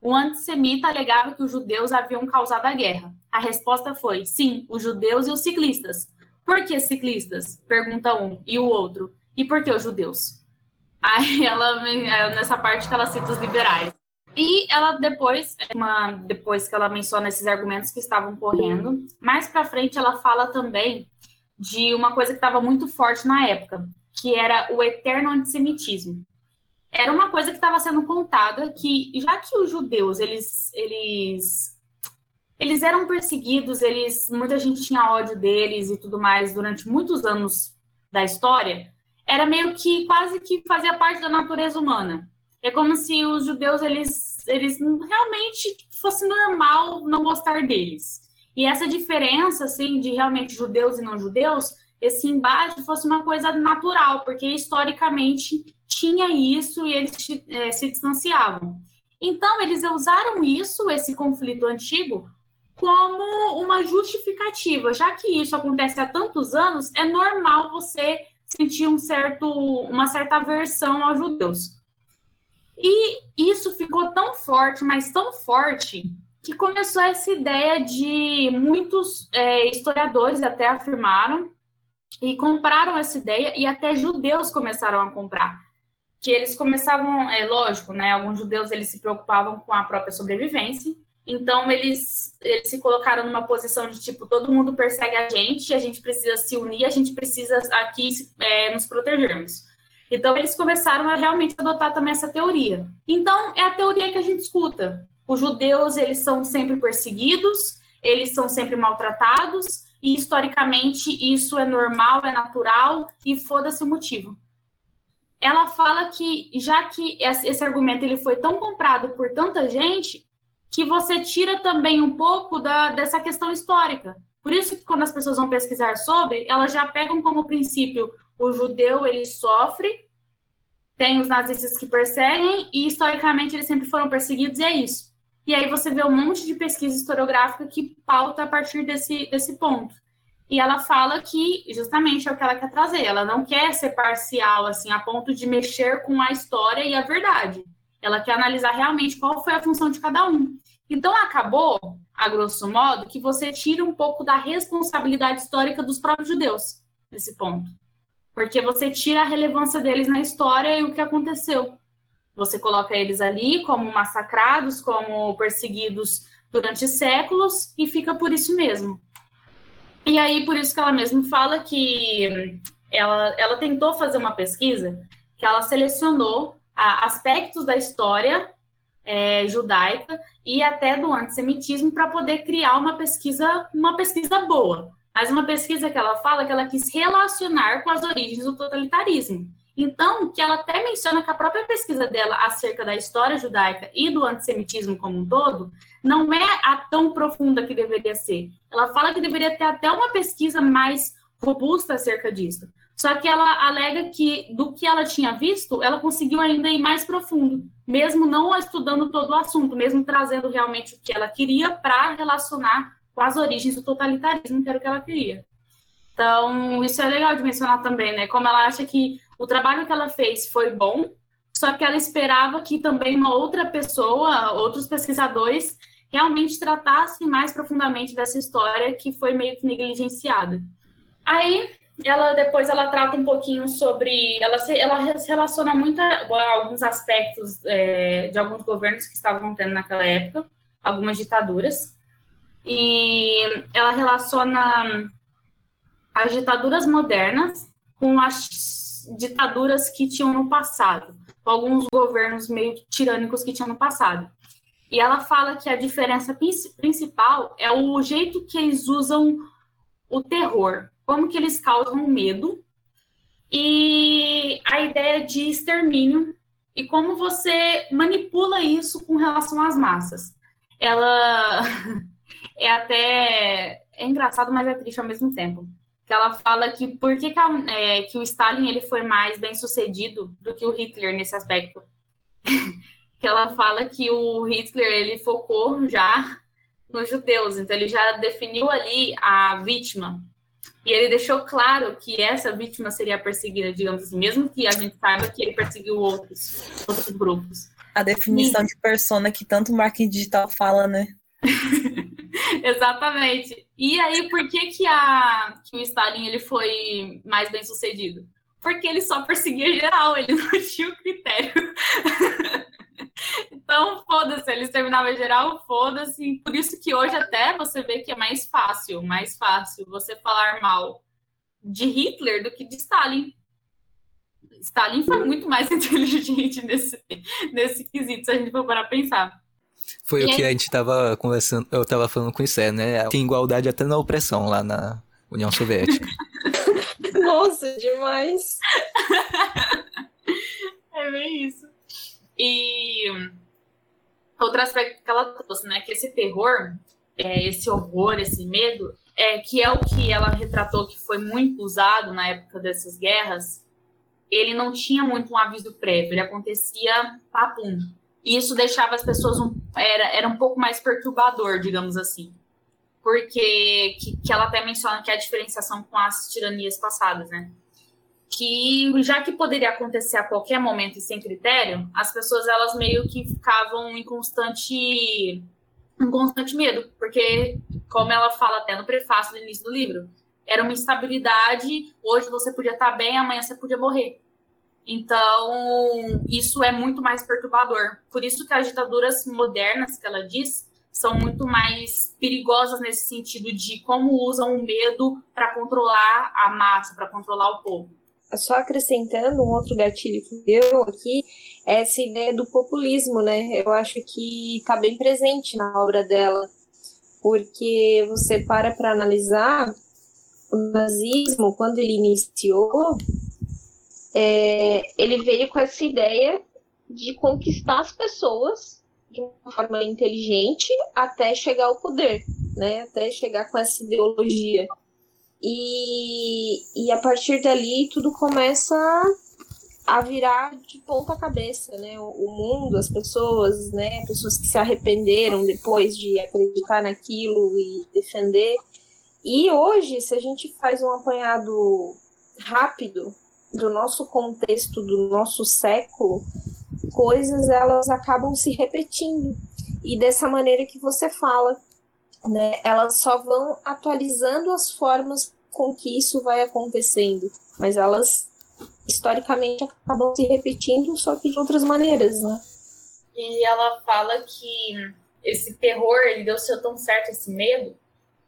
O antissemita alegava que os judeus haviam causado a guerra. A resposta foi: sim, os judeus e os ciclistas. Por que ciclistas? Pergunta um. E o outro: e por que os judeus? Aí ela, é nessa parte que ela cita os liberais. E ela depois, uma, depois que ela menciona esses argumentos que estavam correndo, mais para frente ela fala também de uma coisa que estava muito forte na época, que era o eterno antissemitismo. Era uma coisa que estava sendo contada que já que os judeus eles eles eles eram perseguidos, eles muita gente tinha ódio deles e tudo mais durante muitos anos da história, era meio que quase que fazia parte da natureza humana. É como se os judeus eles, eles realmente fosse normal não gostar deles. E essa diferença assim de realmente judeus e não judeus, esse embate fosse uma coisa natural, porque historicamente tinha isso e eles é, se distanciavam. Então eles usaram isso, esse conflito antigo, como uma justificativa, já que isso acontece há tantos anos, é normal você sentir um certo, uma certa aversão aos judeus. E isso ficou tão forte, mas tão forte, que começou essa ideia de muitos é, historiadores até afirmaram e compraram essa ideia, e até judeus começaram a comprar. Que eles começavam, é lógico, né? Alguns judeus eles se preocupavam com a própria sobrevivência, então eles, eles se colocaram numa posição de tipo, todo mundo persegue a gente, a gente precisa se unir, a gente precisa aqui é, nos protegermos. Então, eles começaram a realmente adotar também essa teoria. Então, é a teoria que a gente escuta. Os judeus, eles são sempre perseguidos, eles são sempre maltratados, e historicamente isso é normal, é natural, e foda-se o motivo. Ela fala que, já que esse argumento ele foi tão comprado por tanta gente, que você tira também um pouco da, dessa questão histórica. Por isso que quando as pessoas vão pesquisar sobre, elas já pegam como princípio o judeu ele sofre, tem os nazistas que perseguem e historicamente eles sempre foram perseguidos e é isso. E aí você vê um monte de pesquisa historiográfica que pauta a partir desse, desse ponto. E ela fala que justamente é o que ela quer trazer. Ela não quer ser parcial assim a ponto de mexer com a história e a verdade. Ela quer analisar realmente qual foi a função de cada um. Então acabou, a grosso modo, que você tira um pouco da responsabilidade histórica dos próprios judeus nesse ponto porque você tira a relevância deles na história e o que aconteceu. Você coloca eles ali como massacrados, como perseguidos durante séculos e fica por isso mesmo. E aí, por isso que ela mesmo fala que ela, ela tentou fazer uma pesquisa que ela selecionou aspectos da história é, judaica e até do antissemitismo para poder criar uma pesquisa, uma pesquisa boa. Mas uma pesquisa que ela fala que ela quis relacionar com as origens do totalitarismo. Então, que ela até menciona que a própria pesquisa dela acerca da história judaica e do antissemitismo como um todo não é a tão profunda que deveria ser. Ela fala que deveria ter até uma pesquisa mais robusta acerca disso. Só que ela alega que do que ela tinha visto, ela conseguiu ainda ir mais profundo, mesmo não estudando todo o assunto, mesmo trazendo realmente o que ela queria para relacionar com as origens do totalitarismo, que era o que ela queria. Então, isso é legal de mencionar também, né? Como ela acha que o trabalho que ela fez foi bom, só que ela esperava que também uma outra pessoa, outros pesquisadores, realmente tratassem mais profundamente dessa história que foi meio que negligenciada. Aí ela depois ela trata um pouquinho sobre ela se, ela se relaciona muito a, a alguns aspectos é, de alguns governos que estavam tendo naquela época algumas ditaduras e ela relaciona as ditaduras modernas com as ditaduras que tinham no passado com alguns governos meio tirânicos que tinham no passado e ela fala que a diferença principal é o jeito que eles usam o terror como que eles causam medo e a ideia de extermínio e como você manipula isso com relação às massas. Ela [laughs] é até é engraçado, mas é triste ao mesmo tempo. Que ela fala que por que, que, a, é, que o Stalin ele foi mais bem sucedido do que o Hitler nesse aspecto. [laughs] que ela fala que o Hitler ele focou já nos judeus, então ele já definiu ali a vítima e ele deixou claro que essa vítima seria perseguida, digamos assim, mesmo que a gente saiba que ele perseguiu outros, outros grupos. A definição e... de persona que tanto o marketing digital fala, né? [laughs] [laughs] Exatamente. E aí, por que, que, a, que o Stalin ele foi mais bem sucedido? Porque ele só perseguia geral, ele [laughs] não tinha o critério. [laughs] Então, foda-se, eles terminavam em geral, foda-se. Por isso que hoje até você vê que é mais fácil, mais fácil você falar mal de Hitler do que de Stalin. Stalin foi muito mais inteligente nesse, nesse quesito, se a gente for parar a pensar. Foi e o que a gente estava conversando, eu estava falando com o Sé, né? Tem igualdade até na opressão lá na União Soviética. [laughs] Nossa, demais! [laughs] é bem isso. E outro aspecto que ela trouxe, né, que esse terror, é, esse horror, esse medo, é que é o que ela retratou que foi muito usado na época dessas guerras, ele não tinha muito um aviso prévio, ele acontecia papum. E isso deixava as pessoas um, era, era um pouco mais perturbador, digamos assim. Porque que, que ela até menciona que é a diferenciação com as tiranias passadas, né? que já que poderia acontecer a qualquer momento e sem critério, as pessoas elas meio que ficavam em constante em constante medo, porque como ela fala até no prefácio do início do livro, era uma instabilidade, hoje você podia estar bem, amanhã você podia morrer. Então, isso é muito mais perturbador. Por isso que as ditaduras modernas que ela diz são muito mais perigosas nesse sentido de como usam o medo para controlar a massa, para controlar o povo só acrescentando um outro gatilho que deu aqui, é essa ideia do populismo, né? Eu acho que está bem presente na obra dela, porque você para para analisar o nazismo, quando ele iniciou, é, ele veio com essa ideia de conquistar as pessoas de uma forma inteligente até chegar ao poder, né? Até chegar com essa ideologia. E, e a partir dali tudo começa a virar de ponta cabeça, né? O, o, mundo, as pessoas, né? Pessoas que se arrependeram depois de acreditar naquilo e defender. E hoje, se a gente faz um apanhado rápido do nosso contexto, do nosso século, coisas elas acabam se repetindo. E dessa maneira que você fala, né? Elas só vão atualizando as formas com que isso vai acontecendo, mas elas historicamente acabam se repetindo, só que de outras maneiras, né? E ela fala que esse terror, ele deu seu tão certo esse medo,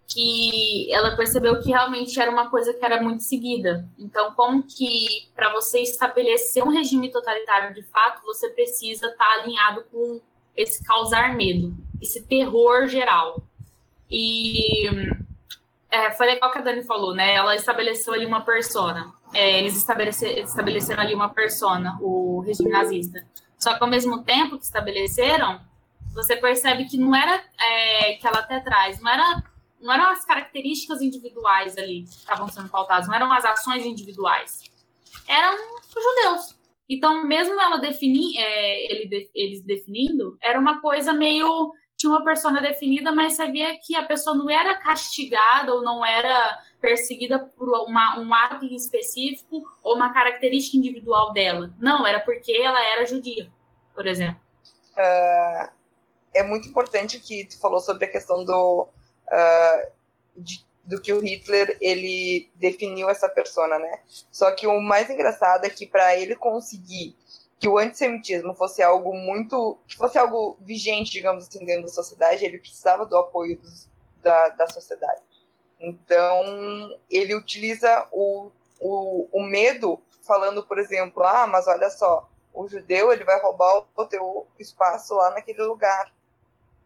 que ela percebeu que realmente era uma coisa que era muito seguida. Então, como que para você estabelecer um regime totalitário de fato, você precisa estar tá alinhado com esse causar medo, esse terror geral. E é, foi legal que a Dani falou, né? Ela estabeleceu ali uma persona. É, eles estabeleceram, estabeleceram ali uma persona, o regime nazista. Só que ao mesmo tempo que estabeleceram, você percebe que não era é, que ela até traz, não era não eram as características individuais ali que estavam sendo pautadas, não eram as ações individuais, eram os judeus. Então, mesmo ela definir, é, ele, eles definindo, era uma coisa meio tinha uma persona definida, mas sabia que a pessoa não era castigada ou não era perseguida por uma, um ato específico ou uma característica individual dela. Não, era porque ela era judia, por exemplo. Uh, é muito importante que tu falou sobre a questão do, uh, de, do que o Hitler ele definiu essa persona, né? Só que o mais engraçado é que para ele conseguir que o antissemitismo fosse algo muito, que fosse algo vigente, digamos assim, dentro da sociedade, ele precisava do apoio dos, da, da sociedade. Então, ele utiliza o, o, o medo, falando, por exemplo, ah, mas olha só, o judeu ele vai roubar o teu espaço lá naquele lugar.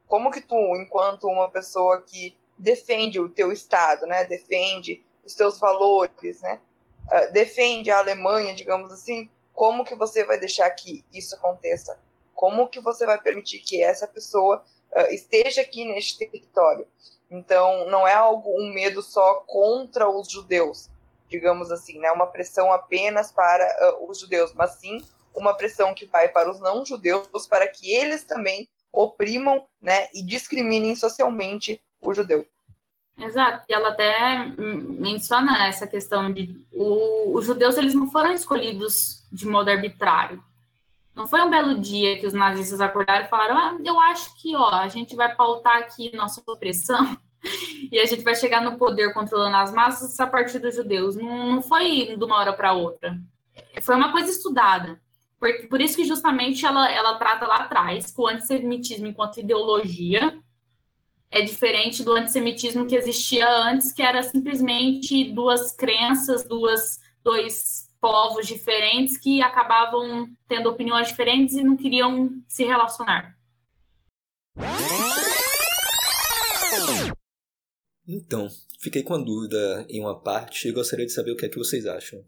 Como que tu, enquanto uma pessoa que defende o teu estado, né, defende os teus valores, né, uh, defende a Alemanha, digamos assim, como que você vai deixar que isso aconteça? Como que você vai permitir que essa pessoa uh, esteja aqui neste território? Então, não é algo um medo só contra os judeus, digamos assim, né, uma pressão apenas para uh, os judeus, mas sim uma pressão que vai para os não judeus para que eles também oprimam, né, e discriminem socialmente o judeu. Exato, e ela até menciona essa questão de o, os judeus eles não foram escolhidos de modo arbitrário. Não foi um belo dia que os nazistas acordaram e falaram: ah, eu acho que ó, a gente vai pautar aqui nossa opressão [laughs] e a gente vai chegar no poder controlando as massas a partir dos judeus. Não, não foi de uma hora para outra. Foi uma coisa estudada. Por, por isso que justamente ela, ela trata lá atrás que o antissemitismo enquanto ideologia é diferente do antissemitismo que existia antes, que era simplesmente duas crenças, duas, dois povos diferentes que acabavam tendo opiniões diferentes e não queriam se relacionar. Então, fiquei com a dúvida em uma parte e gostaria de saber o que é que vocês acham.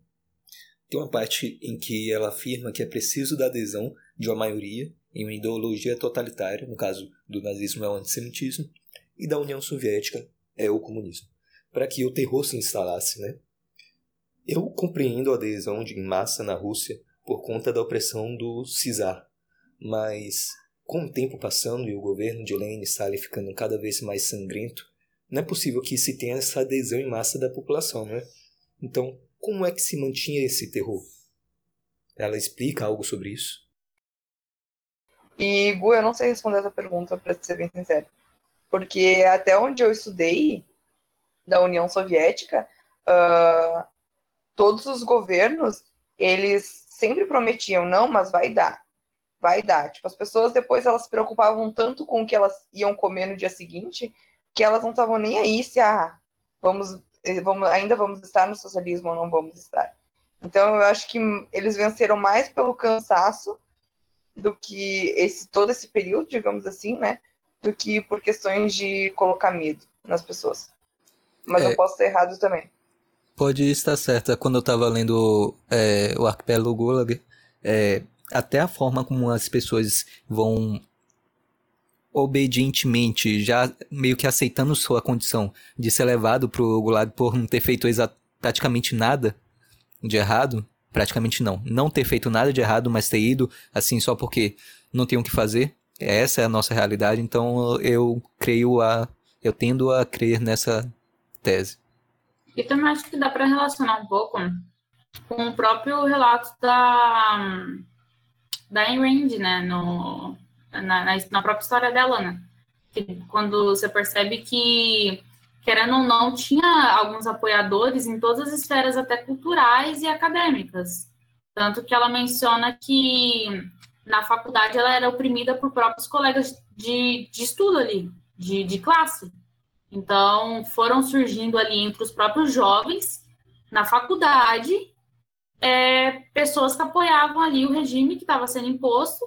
Tem uma parte em que ela afirma que é preciso da adesão de uma maioria em uma ideologia totalitária, no caso do nazismo é o antissemitismo, e da União Soviética é o comunismo, para que o terror se instalasse, né? Eu compreendo a adesão de, massa na Rússia por conta da opressão do czar, mas com o tempo passando e o governo de Lenin e Stalin ficando cada vez mais sangrento, não é possível que se tenha essa adesão em massa da população, né? Então, como é que se mantinha esse terror? Ela explica algo sobre isso? E, Gu, eu não sei responder essa pergunta, para ser bem sincero. Porque até onde eu estudei, da União Soviética, uh, todos os governos, eles sempre prometiam, não, mas vai dar, vai dar. Tipo, as pessoas depois, elas se preocupavam tanto com o que elas iam comer no dia seguinte, que elas não estavam nem aí se, ah, vamos vamos, ainda vamos estar no socialismo ou não vamos estar. Então eu acho que eles venceram mais pelo cansaço do que esse todo esse período, digamos assim, né, do que por questões de colocar medo nas pessoas. Mas é, eu posso estar errado também. Pode estar certa. Quando eu estava lendo é, o Arquipélago Gulag, é, até a forma como as pessoas vão obedientemente, já meio que aceitando sua condição de ser levado pro Gulag por não ter feito praticamente nada de errado, praticamente não, não ter feito nada de errado, mas ter ido assim só porque não tem o que fazer. Essa é a nossa realidade, então eu creio a eu tendo a crer nessa tese. E também acho que dá para relacionar um pouco com o próprio relato da da Ayn Rand, né, no na, na, na própria história dela, né? Que, quando você percebe que, querendo ou não, tinha alguns apoiadores em todas as esferas, até culturais e acadêmicas. Tanto que ela menciona que na faculdade ela era oprimida por próprios colegas de, de estudo ali, de, de classe. Então, foram surgindo ali entre os próprios jovens, na faculdade, é, pessoas que apoiavam ali o regime que estava sendo imposto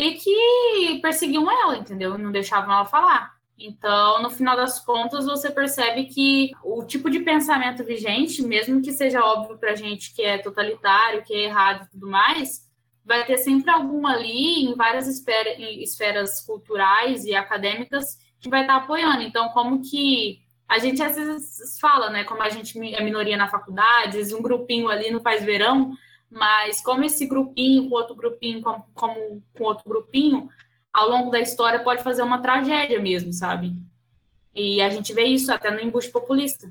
e que perseguiam ela, entendeu? Não deixavam ela falar. Então, no final das contas, você percebe que o tipo de pensamento vigente, mesmo que seja óbvio para a gente que é totalitário, que é errado e tudo mais, vai ter sempre algum ali, em várias esferas, em esferas culturais e acadêmicas, que vai estar tá apoiando. Então, como que a gente às vezes fala, né? Como a gente é minoria na faculdade, um grupinho ali no Paz Verão, mas como esse grupinho com outro grupinho, como, com outro grupinho, ao longo da história pode fazer uma tragédia mesmo, sabe? E a gente vê isso até no embuste populista.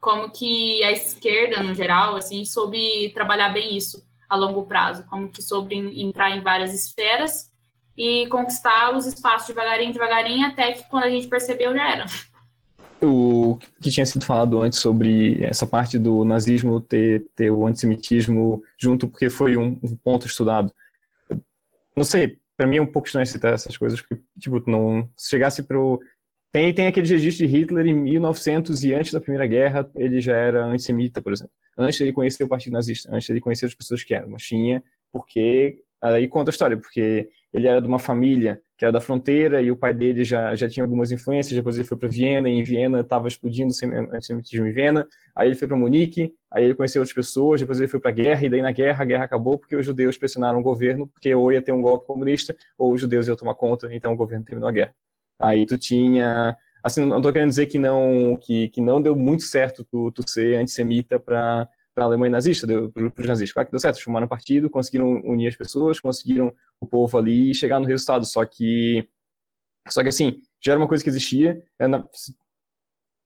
como que a esquerda, no geral, assim, soube trabalhar bem isso a longo prazo, como que soube entrar em várias esferas e conquistar os espaços devagarinho, devagarinho, até que quando a gente percebeu já era. O que tinha sido falado antes sobre essa parte do nazismo ter, ter o antissemitismo junto, porque foi um, um ponto estudado. Não sei, para mim é um pouco estranho citar essas coisas, porque, tipo, não, se chegasse pro... Tem, tem aquele registro de Hitler em 1900 e antes da Primeira Guerra ele já era antissemita, por exemplo. Antes ele conhecer o Partido Nazista, antes ele conhecer as pessoas que eram, mas tinha, porque... Aí conta a história, porque ele era de uma família que era da fronteira e o pai dele já, já tinha algumas influências, depois ele foi para Viena, e em Viena estava explodindo o antissemitismo em Viena, aí ele foi para Munique, aí ele conheceu outras pessoas, depois ele foi para a guerra, e daí na guerra, a guerra acabou porque os judeus pressionaram o governo, porque ou ia ter um golpe comunista, ou os judeus iam tomar conta, então o governo terminou a guerra. Aí tu tinha... Assim, não estou querendo dizer que não, que, que não deu muito certo tu, tu ser antissemita para para a Alemanha nazista, para os nazistas. Claro que deu certo, formaram um partido, conseguiram unir as pessoas, conseguiram o povo ali chegar no resultado. Só que, só que assim, já era uma coisa que existia.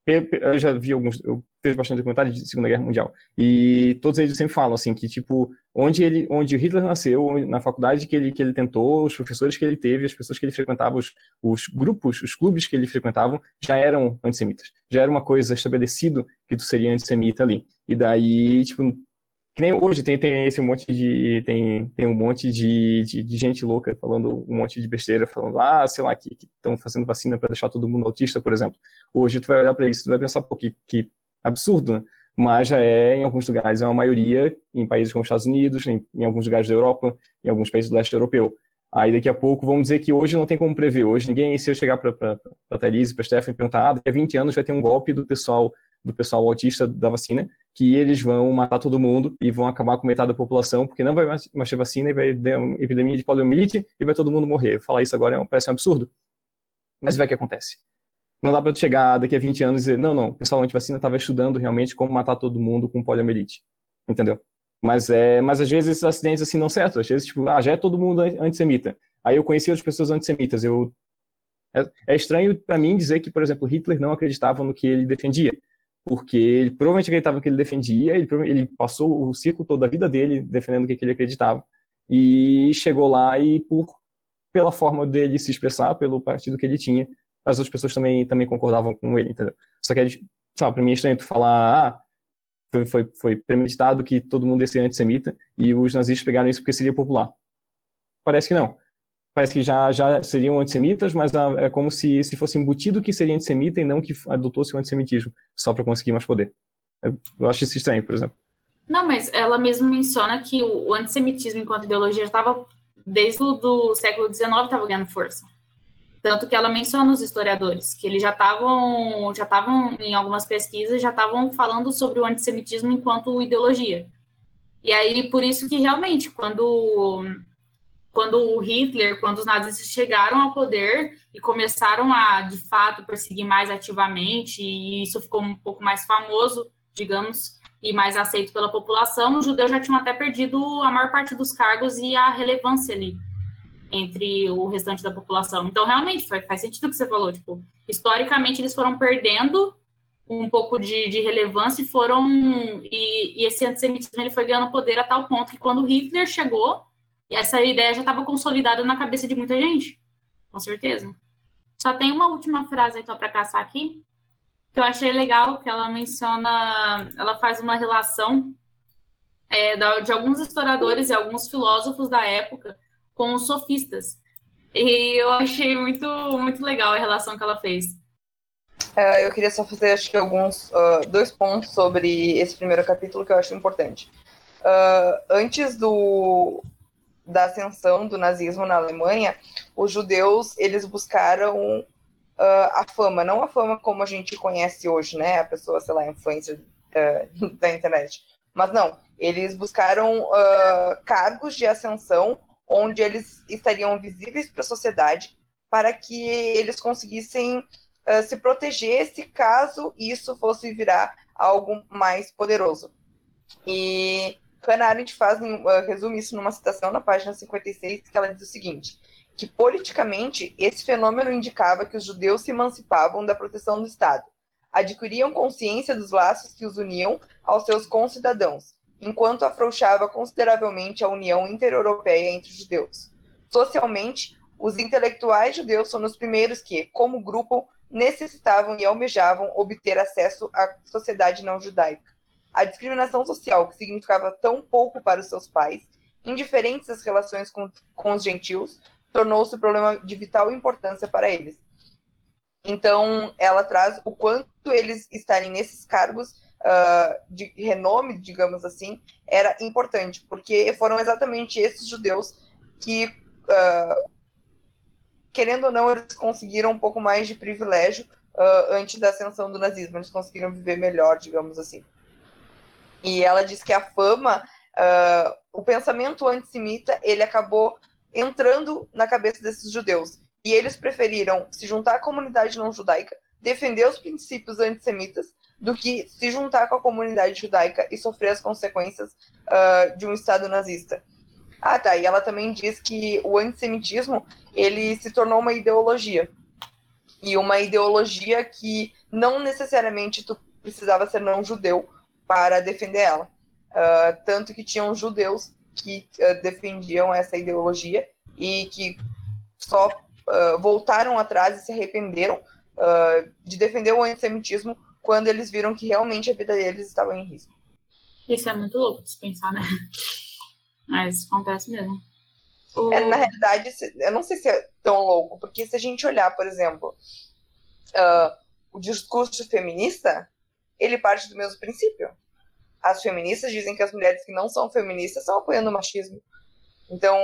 Eu já vi alguns, eu fiz bastante documentário de Segunda Guerra Mundial e todos eles sempre falam assim que tipo onde ele, onde Hitler nasceu, na faculdade que ele que ele tentou, os professores que ele teve, as pessoas que ele frequentava, os, os grupos, os clubes que ele frequentava já eram antissemitas. Já era uma coisa estabelecido que tu seria antissemita ali. E daí tipo que nem hoje tem, tem esse monte de tem, tem um monte de, de, de gente louca falando um monte de besteira falando ah sei lá que estão fazendo vacina para deixar todo mundo autista por exemplo. Hoje tu vai olhar para isso tu vai pensar pô que, que absurdo né? mas já é em alguns lugares é uma maioria em países como os Estados Unidos em, em alguns lugares da Europa em alguns países do leste europeu. Aí daqui a pouco vamos dizer que hoje não tem como prever. Hoje ninguém se eu chegar para a Thaís e para a Stephanie perguntar ah, daqui a 20 anos vai ter um golpe do pessoal do pessoal autista da vacina, que eles vão matar todo mundo e vão acabar com metade da população, porque não vai mais ter vacina e vai ter uma epidemia de poliomielite e vai todo mundo morrer. Falar isso agora é parece um absurdo. Mas vai que acontece. Não dá para chegar daqui a 20 anos e dizer, não, não, o pessoal anti-vacina estava estudando realmente como matar todo mundo com poliomielite. Entendeu? Mas, é, mas às vezes esses acidentes assim não certo. Às vezes, tipo, ah, já é todo mundo antissemita. Aí eu conheci outras pessoas antissemitas. Eu, é, é estranho para mim dizer que, por exemplo, Hitler não acreditava no que ele defendia porque ele provavelmente acreditava que ele defendia, ele, ele passou o ciclo todo da vida dele defendendo o que, ele acreditava, e chegou lá e, por, pela forma dele se expressar, pelo partido que ele tinha, as outras pessoas também, também concordavam com ele, entendeu? Só que, sabe, pra mim é estranho tu falar, ah, foi, foi, foi premeditado que todo mundo ia ser antissemita, e os nazistas pegaram isso porque seria popular. Parece que não parece que já, já seriam antissemitas, mas é como se, se fosse embutido que seria antissemita e não que adotou-se o antissemitismo, só para conseguir mais poder. Eu acho isso estranho, por exemplo. Não, mas ela mesmo menciona que o antissemitismo enquanto ideologia estava, desde o século XIX, estava ganhando força. Tanto que ela menciona os historiadores, que eles já estavam, já estavam em algumas pesquisas, já estavam falando sobre o antissemitismo enquanto ideologia. E aí, por isso que realmente, quando quando o Hitler, quando os nazistas chegaram ao poder e começaram a, de fato, perseguir mais ativamente, e isso ficou um pouco mais famoso, digamos, e mais aceito pela população, os judeus já tinham até perdido a maior parte dos cargos e a relevância ali entre o restante da população. Então, realmente, faz, sentido o que você falou. Tipo, historicamente, eles foram perdendo um pouco de, de relevância e foram... E, e esse antissemitismo ele foi ganhando poder a tal ponto que quando Hitler chegou, essa ideia já estava consolidada na cabeça de muita gente, com certeza. Só tem uma última frase então para caçar aqui, que eu achei legal, que ela menciona, ela faz uma relação é, de alguns historiadores e alguns filósofos da época com os sofistas. E eu achei muito, muito legal a relação que ela fez. É, eu queria só fazer, acho que, alguns uh, dois pontos sobre esse primeiro capítulo que eu acho importante. Uh, antes do, da ascensão do nazismo na Alemanha, os judeus eles buscaram uh, a fama, não a fama como a gente conhece hoje, né? A pessoa, sei lá, influencer uh, [laughs] da internet. Mas não, eles buscaram uh, cargos de ascensão onde eles estariam visíveis para a sociedade para que eles conseguissem se proteger se caso isso fosse virar algo mais poderoso. E Hannah Arendt faz, uh, resume isso numa citação na página 56, que ela diz o seguinte, que politicamente esse fenômeno indicava que os judeus se emancipavam da proteção do Estado. adquiriam consciência dos laços que os uniam aos seus concidadãos, enquanto afrouxava consideravelmente a união intereuropeia entre os judeus. Socialmente, os intelectuais judeus são os primeiros que, como grupo, necessitavam e almejavam obter acesso à sociedade não judaica. A discriminação social, que significava tão pouco para os seus pais, indiferentes às relações com, com os gentios, tornou-se um problema de vital importância para eles. Então, ela traz o quanto eles estarem nesses cargos uh, de renome, digamos assim, era importante, porque foram exatamente esses judeus que, uh, querendo ou não, eles conseguiram um pouco mais de privilégio uh, antes da ascensão do nazismo, eles conseguiram viver melhor, digamos assim. E ela diz que a fama, o pensamento antissemita, ele acabou entrando na cabeça desses judeus. E eles preferiram se juntar à comunidade não judaica, defender os princípios antissemitas, do que se juntar com a comunidade judaica e sofrer as consequências uh, de um Estado nazista. Ah, tá. E ela também diz que o antissemitismo ele se tornou uma ideologia. E uma ideologia que não necessariamente tu precisava ser não judeu para defender ela. Uh, tanto que tinham judeus que uh, defendiam essa ideologia e que só uh, voltaram atrás e se arrependeram de defender o antissemitismo quando eles viram que realmente a vida deles estava em risco. Isso é muito louco de se pensar, né? Mas acontece mesmo. O... É, na realidade, eu não sei se é tão louco, porque se a gente olhar, por exemplo, o discurso feminista, ele parte do mesmo princípio as feministas dizem que as mulheres que não são feministas estão apoiando o machismo. Então,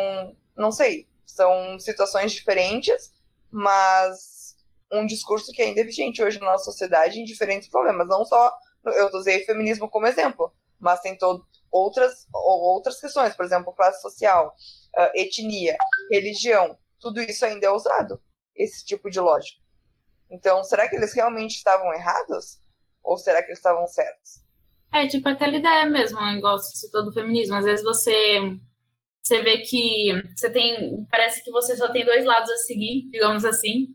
não sei. São situações diferentes, mas um discurso que ainda é vigente hoje na nossa sociedade em diferentes problemas. Não só, eu usei feminismo como exemplo, mas tem todo, outras, outras questões, por exemplo, classe social, uh, etnia, religião. Tudo isso ainda é usado, esse tipo de lógica. Então, será que eles realmente estavam errados? Ou será que eles estavam certos? É, tipo aquela ideia mesmo, igual você citou do feminismo. Às vezes você, você vê que você tem. Parece que você só tem dois lados a seguir, digamos assim.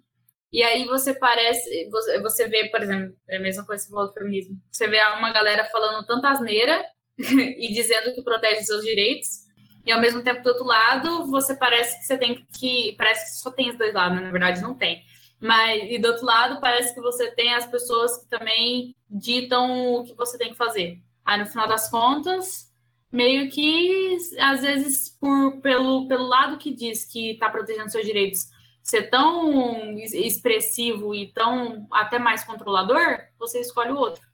E aí você parece. Você, você vê, por exemplo, é a mesma coisa que você falou do feminismo. Você vê uma galera falando tanta asneira [laughs] e dizendo que protege seus direitos. E ao mesmo tempo, do outro lado, você parece que você tem que. Parece que só tem os dois lados, na verdade não tem. Mas, e do outro lado, parece que você tem as pessoas que também ditam o que você tem que fazer. Aí, no final das contas, meio que, às vezes, por, pelo, pelo lado que diz que está protegendo seus direitos, ser tão expressivo e tão até mais controlador, você escolhe o outro.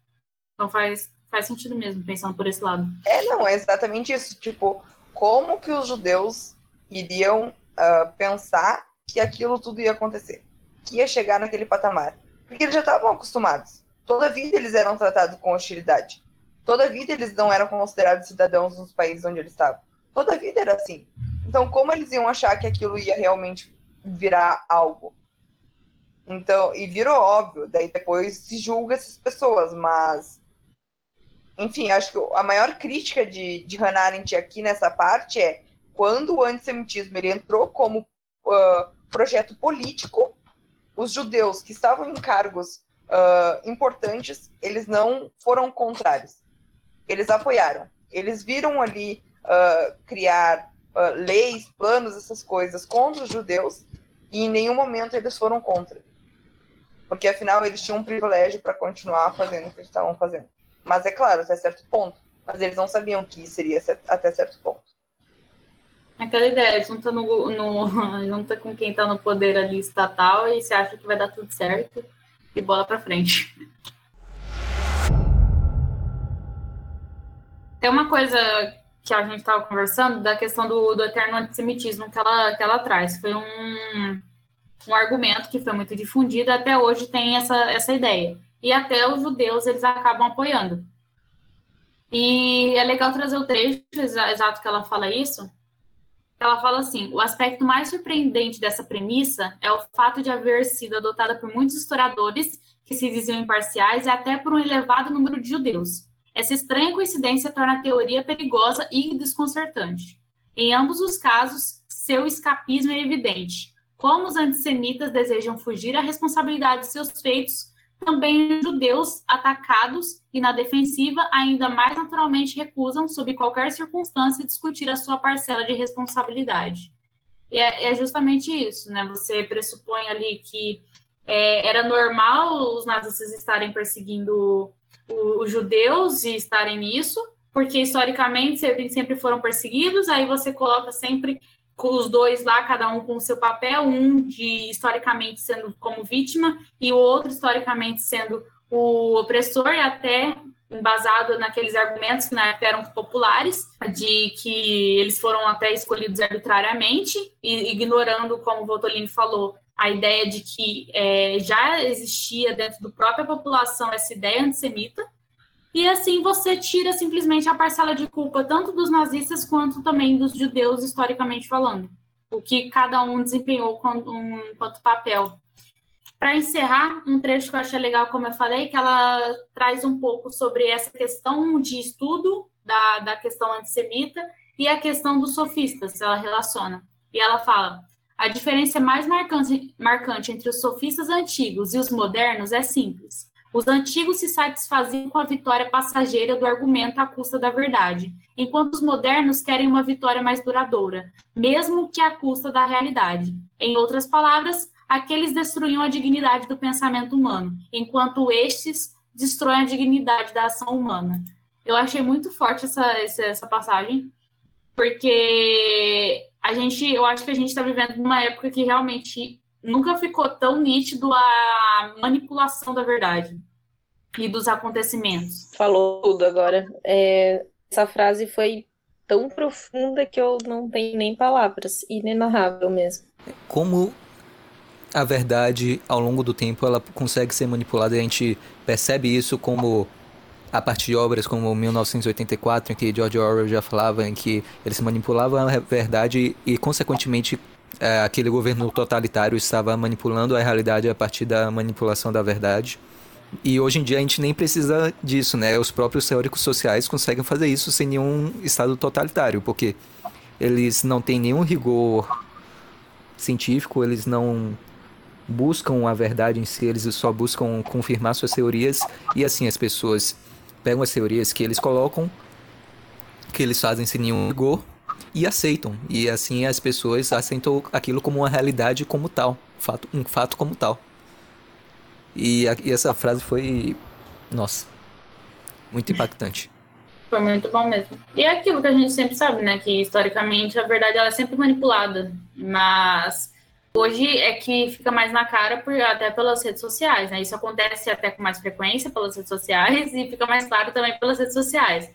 Então faz, faz sentido mesmo, pensando por esse lado. É, não, é exatamente isso. Tipo, como que os judeus iriam uh, pensar que aquilo tudo ia acontecer? Que ia chegar naquele patamar. Porque eles já estavam acostumados. Toda vida eles eram tratados com hostilidade. Toda vida eles não eram considerados cidadãos nos países onde eles estavam. Toda vida era assim. Então, como eles iam achar que aquilo ia realmente virar algo? Então, e virou óbvio. Daí depois se julga essas pessoas, mas. Enfim, acho que a maior crítica de, de Hannah Arendt aqui nessa parte é quando o antissemitismo ele entrou como uh, projeto político os judeus que estavam em cargos uh, importantes, eles não foram contrários. Eles apoiaram. Eles viram ali uh, criar uh, leis, planos, essas coisas contra os judeus, e em nenhum momento eles foram contra. Porque afinal eles tinham um privilégio para continuar fazendo o que eles estavam fazendo. Mas é claro, até certo ponto. Mas eles não sabiam que seria até certo ponto. Aquela ideia, junta, no, no, [laughs] junta com quem está no poder ali estatal e você acha que vai dar tudo certo e bola para frente. Tem uma coisa que a gente estava conversando da questão do, do eterno antissemitismo que ela, que ela traz. Foi um, um argumento que foi muito difundido, até hoje tem essa, essa ideia. E até os judeus eles acabam apoiando. E é legal trazer o trecho exato que ela fala isso, ela fala assim: o aspecto mais surpreendente dessa premissa é o fato de haver sido adotada por muitos historiadores que se diziam imparciais e até por um elevado número de judeus. Essa estranha coincidência torna a teoria perigosa e desconcertante. Em ambos os casos, seu escapismo é evidente. Como os antissemitas desejam fugir à responsabilidade de seus feitos, também judeus atacados e na defensiva ainda mais naturalmente recusam, sob qualquer circunstância, discutir a sua parcela de responsabilidade. E é, é justamente isso, né? Você pressupõe ali que é, era normal os nazistas estarem perseguindo os judeus e estarem nisso, porque historicamente sempre foram perseguidos, aí você coloca sempre com os dois lá, cada um com o seu papel, um de historicamente sendo como vítima e o outro historicamente sendo o opressor, e até embasado naqueles argumentos que na época eram populares, de que eles foram até escolhidos arbitrariamente, e ignorando, como o Voltolini falou, a ideia de que é, já existia dentro da própria população essa ideia antissemita, e assim você tira simplesmente a parcela de culpa tanto dos nazistas quanto também dos judeus, historicamente falando. O que cada um desempenhou quanto, um, quanto papel. Para encerrar, um trecho que eu achei legal, como eu falei, que ela traz um pouco sobre essa questão de estudo da, da questão antissemita e a questão dos sofistas, ela relaciona. E ela fala: a diferença mais marcante, marcante entre os sofistas antigos e os modernos é simples. Os antigos se satisfaziam com a vitória passageira do argumento à custa da verdade, enquanto os modernos querem uma vitória mais duradoura, mesmo que à custa da realidade. Em outras palavras, aqueles destruíam a dignidade do pensamento humano, enquanto estes destroem a dignidade da ação humana. Eu achei muito forte essa, essa passagem, porque a gente, eu acho que a gente está vivendo numa época que realmente nunca ficou tão nítido a manipulação da verdade e dos acontecimentos. Falou tudo agora. É, essa frase foi tão profunda que eu não tenho nem palavras, inenarrável mesmo. Como a verdade, ao longo do tempo, ela consegue ser manipulada e a gente percebe isso como a partir de obras como 1984, em que George Orwell já falava em que eles manipulavam a verdade e, consequentemente, é, aquele governo totalitário estava manipulando a realidade a partir da manipulação da verdade. E hoje em dia a gente nem precisa disso, né? Os próprios teóricos sociais conseguem fazer isso sem nenhum estado totalitário, porque eles não têm nenhum rigor científico, eles não buscam a verdade em si, eles só buscam confirmar suas teorias e assim as pessoas pegam as teorias que eles colocam, que eles fazem sem nenhum rigor e aceitam. E assim as pessoas aceitam aquilo como uma realidade como tal, fato, um fato como tal. E, a, e essa frase foi, nossa, muito impactante. Foi muito bom mesmo. E é aquilo que a gente sempre sabe, né? Que historicamente a verdade ela é sempre manipulada. Mas hoje é que fica mais na cara por, até pelas redes sociais, né? Isso acontece até com mais frequência pelas redes sociais [laughs] e fica mais claro também pelas redes sociais.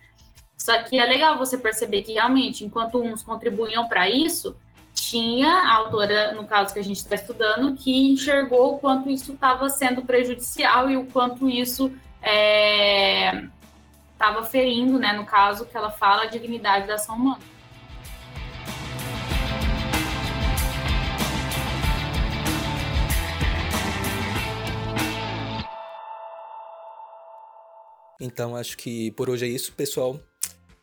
Só que é legal você perceber que realmente, enquanto uns contribuíam para isso, tinha a autora, no caso que a gente está estudando, que enxergou o quanto isso estava sendo prejudicial e o quanto isso estava é, ferindo, né, no caso que ela fala, a dignidade da ação humana. Então acho que por hoje é isso, pessoal.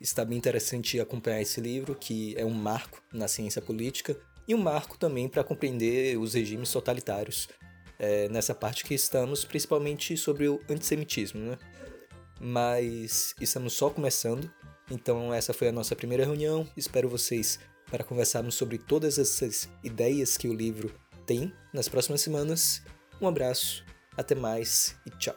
Está bem interessante acompanhar esse livro, que é um marco na ciência política e um marco também para compreender os regimes totalitários. É, nessa parte que estamos, principalmente sobre o antissemitismo, né? Mas estamos só começando, então essa foi a nossa primeira reunião. Espero vocês para conversarmos sobre todas essas ideias que o livro tem nas próximas semanas. Um abraço, até mais e tchau!